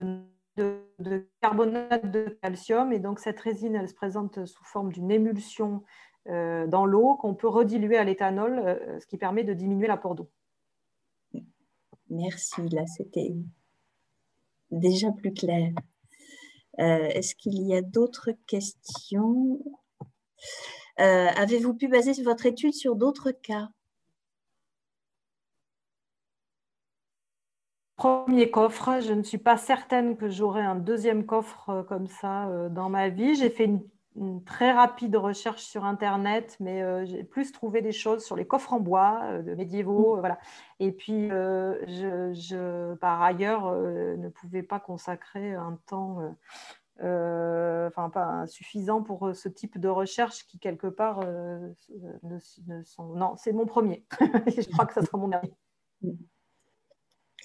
de, de, carbonate de calcium. Et donc, cette résine, elle se présente sous forme d'une émulsion dans l'eau qu'on peut rediluer à l'éthanol, ce qui permet de diminuer l'apport d'eau. Merci, là, c'était déjà plus clair. Euh, est-ce qu'il y a d'autres questions? Euh, Avez-vous pu baser votre étude sur d'autres cas? Premier coffre, je ne suis pas certaine que j'aurai un deuxième coffre euh, comme ça dans ma vie. J'ai fait une une très rapide recherche sur Internet, mais euh, j'ai plus trouvé des choses sur les coffres en bois euh, de médiévaux. Euh, voilà. Et puis, je, par ailleurs, ne pouvais pas consacrer un temps enfin, pas suffisant pour ce type de recherche qui, quelque part, ne, sont... Non, c'est mon premier. *laughs* je crois que ça sera mon dernier.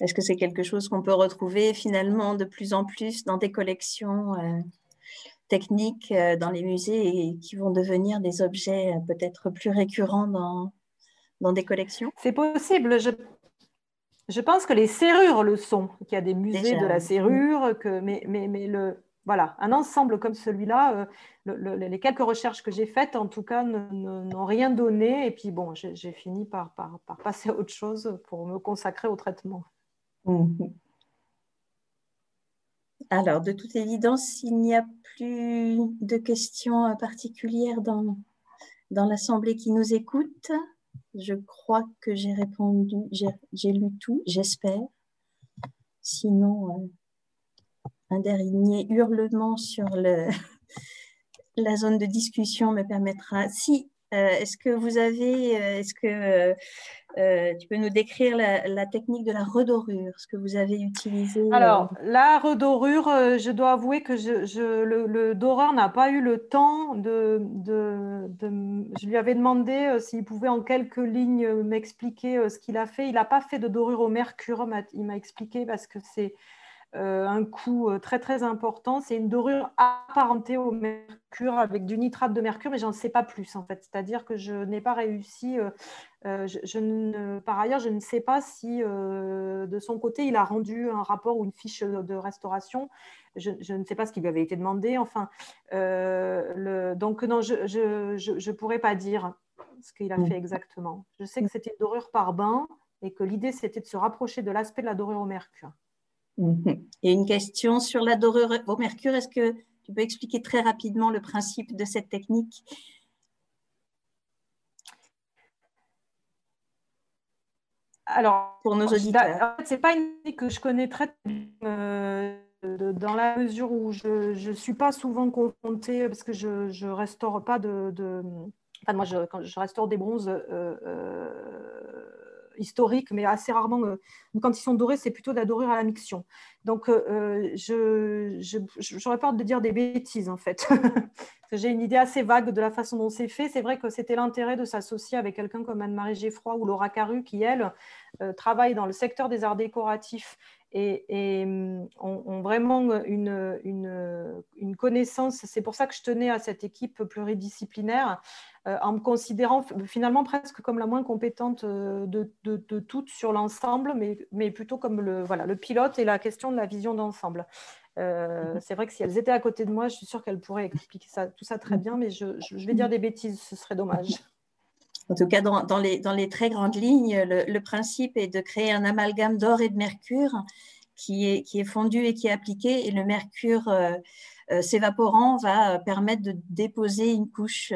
Est-ce que c'est quelque chose qu'on peut retrouver finalement de plus en plus dans des collections techniques euh, dans les musées et qui vont devenir des objets euh, peut-être plus récurrents dans, dans des collections? C'est possible. Je, je, pense que les serrures le sont, qu'il y a des musées de la serrure, que, mais, mais, mais le, voilà, un ensemble comme celui-là, euh, les quelques recherches que j'ai faites, en tout cas, n'ont rien donné. Et puis, bon, j'ai fini par, par, par, passer à autre chose pour me consacrer au traitement. Mmh. Alors, de toute évidence, il n'y a plus de questions particulières dans, l'Assemblée qui nous écoute. Je crois que j'ai répondu, j'ai lu tout, j'espère. Sinon, euh, un dernier hurlement sur *laughs* la zone de discussion me permettra. Si, euh, est-ce que vous avez, euh, est-ce que euh, tu peux nous décrire la, technique de la redorure, ce que vous avez utilisé Alors, la redorure, je dois avouer que le, doreur n'a pas eu le temps de, Je lui avais demandé s'il pouvait en quelques lignes m'expliquer ce qu'il a fait. Il n'a pas fait de dorure au mercure, il m'a expliqué parce que c'est euh, un coût euh, très très important. C'est une dorure apparentée au mercure avec du nitrate de mercure, mais j'en sais pas plus en fait. C'est-à-dire que je n'ai pas réussi. Euh, je, ne, par ailleurs, je ne sais pas si de son côté il a rendu un rapport ou une fiche de restauration. Je, ne sais pas ce qui lui avait été demandé. Enfin, le, donc non, je ne pourrais pas dire ce qu'il a fait exactement. Je sais que c'était une dorure par bain et que l'idée c'était de se rapprocher de l'aspect de la dorure au mercure. Mhm. Et une question sur la dorure au mercure. Est-ce que tu peux expliquer très rapidement le principe de cette technique? Alors, pour nos auditeurs. c'est pas une technique que je connais très euh, dans la mesure où je ne suis pas souvent confrontée parce que je ne restaure pas de, Enfin, moi, je, quand je restaure des bronzes. Euh, euh, historique, mais assez rarement, euh, quand ils sont dorés, c'est plutôt dorure à la miction. Donc, euh, euh, je j'aurais peur de dire des bêtises, en fait. *laughs* J'ai une idée assez vague de la façon dont c'est fait. C'est vrai que c'était l'intérêt de s'associer avec quelqu'un comme Anne-Marie Geffroy ou Laura Caru, qui, elle, travaille dans le secteur des arts décoratifs et, hum, ont, vraiment une, une, une connaissance. C'est pour ça que je tenais à cette équipe pluridisciplinaire euh, en me considérant finalement presque comme la moins compétente euh, de, de, toutes sur l'ensemble, mais, mais, plutôt comme le, voilà, le pilote et la question de la vision d'ensemble. Euh, mhm. c'est vrai que si elles étaient à côté de moi, je suis sûre qu'elles pourraient expliquer ça, tout ça très bien, mais je, je, vais dire des bêtises, ce serait dommage. En tout cas, dans, les, très grandes lignes, le, principe est de créer un amalgame d'or et de mercure qui est, fondu et qui est appliqué, et le mercure s'évaporant va permettre de déposer une couche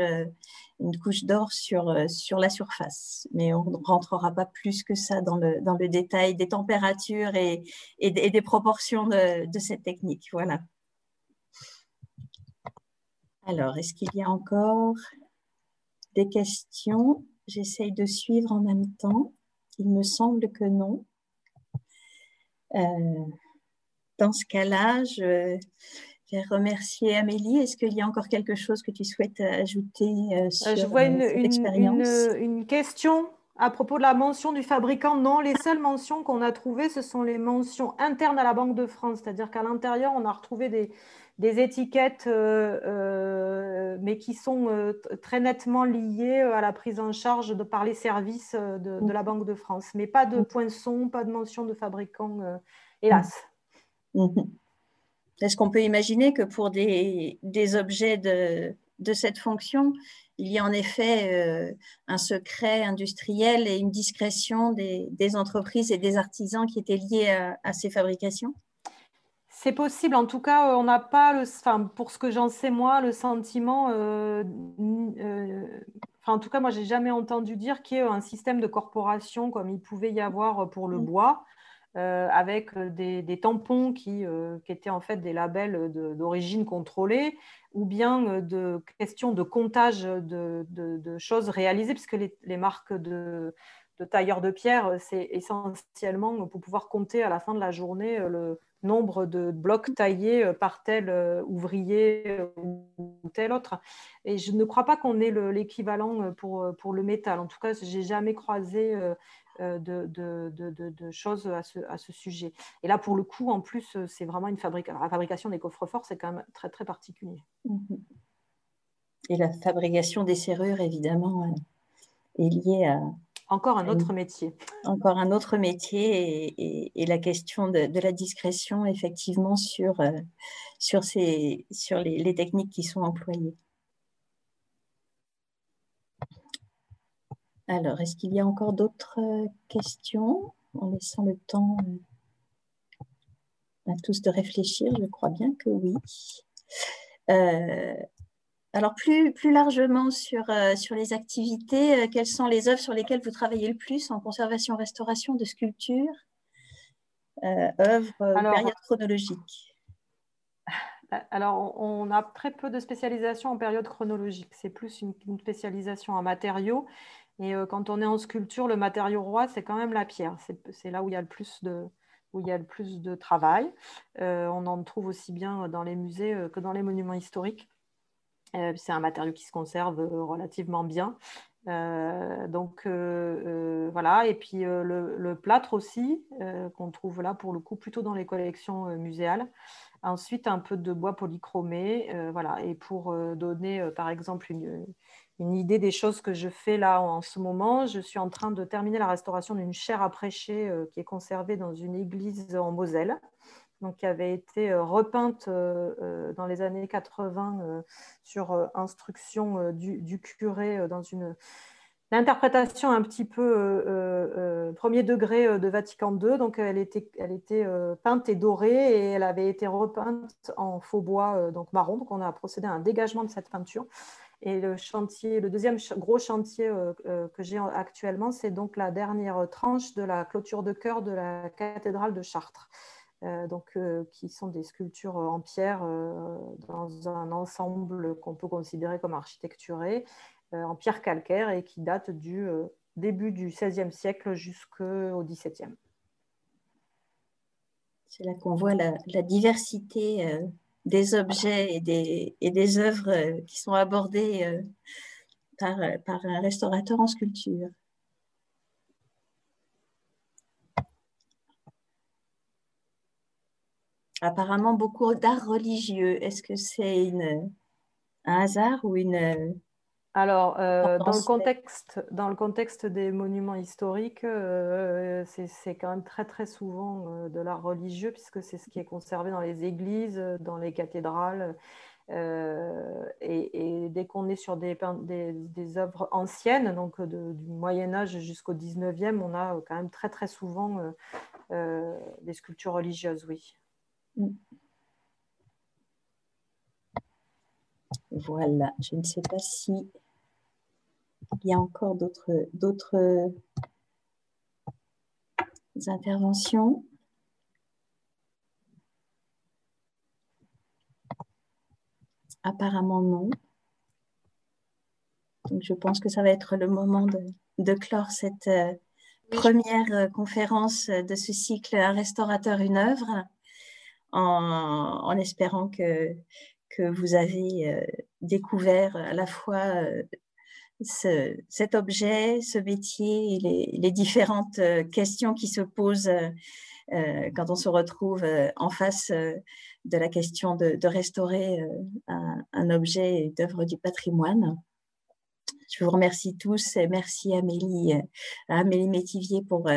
d'or sur, euh, la surface. Mais on ne rentrera pas plus que ça dans le, détail des températures et, et, des proportions de, de, cette technique. Voilà. Alors, est-ce qu'il y a encore des questions J'essaye de suivre en même temps. Il me semble que non. Euh, dans ce cas-là, je, vais remercier Amélie. Est-ce qu'il y a encore quelque chose que tu souhaites ajouter euh, euh, sur Je vois une, une, une, question à propos de la mention du fabricant. Non, les seules mentions qu'on a trouvées, ce sont les mentions internes à la Banque de France. C'est-à-dire qu'à l'intérieur, on a retrouvé des, des étiquettes, euh, mais qui sont très nettement liées à la prise en charge de, par les services de, de la Banque de France. Mais pas de poinçon, pas de mention de fabricant, hélas. Mm-hmm. Est-ce qu'on peut imaginer que pour des, objets de, cette fonction, il y a en effet euh, un secret industriel et une discrétion des, entreprises et des artisans qui étaient liés à, ces fabrications c'est possible. En tout cas, on n'a pas, le, enfin, pour ce que j'en sais moi, le sentiment. Euh, euh, en tout cas, moi, j'ai jamais entendu dire qu'il y ait un système de corporation comme il pouvait y avoir pour le mmh. bois. Euh, avec euh, des, tampons qui, euh, qui, étaient en fait des labels d'origine contrôlée, ou bien de questions de comptage de, de, choses réalisées, puisque les, les marques de, tailleurs de pierre, c'est essentiellement pour pouvoir compter à la fin de la journée le nombre de blocs taillés par tel ouvrier ou tel autre. Et je ne crois pas qu'on ait l'équivalent pour, pour le métal. En tout cas, j'ai jamais croisé euh, de, de, choses à ce, à ce, sujet. Et là, pour le coup, en plus, euh, c'est vraiment une fabrication. La fabrication des coffres-forts, c'est quand même très, très particulier. Et la fabrication des serrures, évidemment, euh, est liée à... Encore un autre métier. Encore un autre métier et, et, la question de, la discrétion, effectivement, sur, sur, ces, sur les, les techniques qui sont employées. Alors, est-ce qu'il y a encore d'autres euh, questions en laissant le temps euh, à tous de réfléchir? Je crois bien que oui. Euh, alors, plus, plus largement sur, sur les activités, quelles sont les œuvres sur lesquelles vous travaillez le plus en conservation-restauration de sculptures Œuvres, période chronologique alors, on a très peu de spécialisation en période chronologique. C'est plus une, spécialisation en matériaux. Et euh, quand on est en sculpture, le matériau roi, c'est quand même la pierre. C'est là où il y a le plus de, où il y a le plus de travail. Euh, on en trouve aussi bien dans les musées euh, que dans les monuments historiques. c'est un matériau qui se conserve relativement bien. donc voilà, et puis le, plâtre aussi, qu'on trouve là pour le coup plutôt dans les collections muséales. Ensuite, un peu de bois polychromé, voilà, et pour donner par exemple une, une, idée des choses que je fais là en ce moment, je suis en train de terminer la restauration d'une chaire à prêcher qui est conservée dans une église en Moselle donc, qui avait été euh, repeinte euh, euh, dans les années 80 sur instruction du, curé dans une interprétation un petit peu premier degré de Vatican II. Donc, elle était, elle était peinte et dorée et elle avait été repeinte en faux bois, donc marron. Donc, on a procédé à un dégagement de cette peinture. Et le chantier, le deuxième gros chantier que j'ai actuellement, c'est donc la dernière tranche de la clôture de chœur de la cathédrale de Chartres. Euh, donc, euh, qui sont des sculptures en pierre euh, dans un ensemble qu'on peut considérer comme architecturé, en pierre calcaire et qui date du début du XVIe siècle jusqu'au XVIIe. C'est là qu'on voit la, diversité des objets et des, et des œuvres qui sont abordées par, par un restaurateur en sculpture. apparemment beaucoup d'art religieux. Est-ce que c'est un hasard ou une... Alors, euh, dans, le contexte, dans le contexte des monuments historiques, euh, c'est quand même très très souvent euh, de l'art religieux puisque c'est ce qui est conservé dans les églises, dans les cathédrales. Et, dès qu'on est sur des, des, des, œuvres anciennes, donc du Moyen Âge jusqu'au 19e, on a quand même très très souvent des sculptures religieuses, oui. Voilà, je ne sais pas si il y a encore d'autres interventions. Apparemment non. Donc je pense que ça va être le moment de, clore cette euh, première euh, conférence de ce cycle Un restaurateur, une œuvre en, espérant que, que vous avez euh, découvert à la fois euh, cet objet, ce métier et les, différentes euh, questions qui se posent quand on se retrouve en face de la question de, restaurer un, objet d'œuvre du patrimoine. Je vous remercie tous et merci Amélie, Amélie Métivier pour,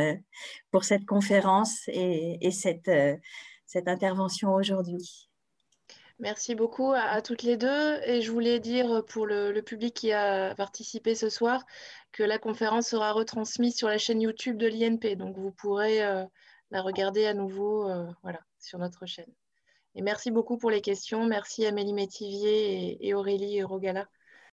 pour cette conférence et, et cette cette intervention aujourd'hui. Merci beaucoup à, toutes les deux. Et je voulais dire pour le, public qui a participé ce soir que la conférence sera retransmise sur la chaîne YouTube de l'INP. Donc vous pourrez euh, la regarder à nouveau euh, voilà, sur notre chaîne. Et merci beaucoup pour les questions. Merci Amélie Métivier et, et Aurélie Rogala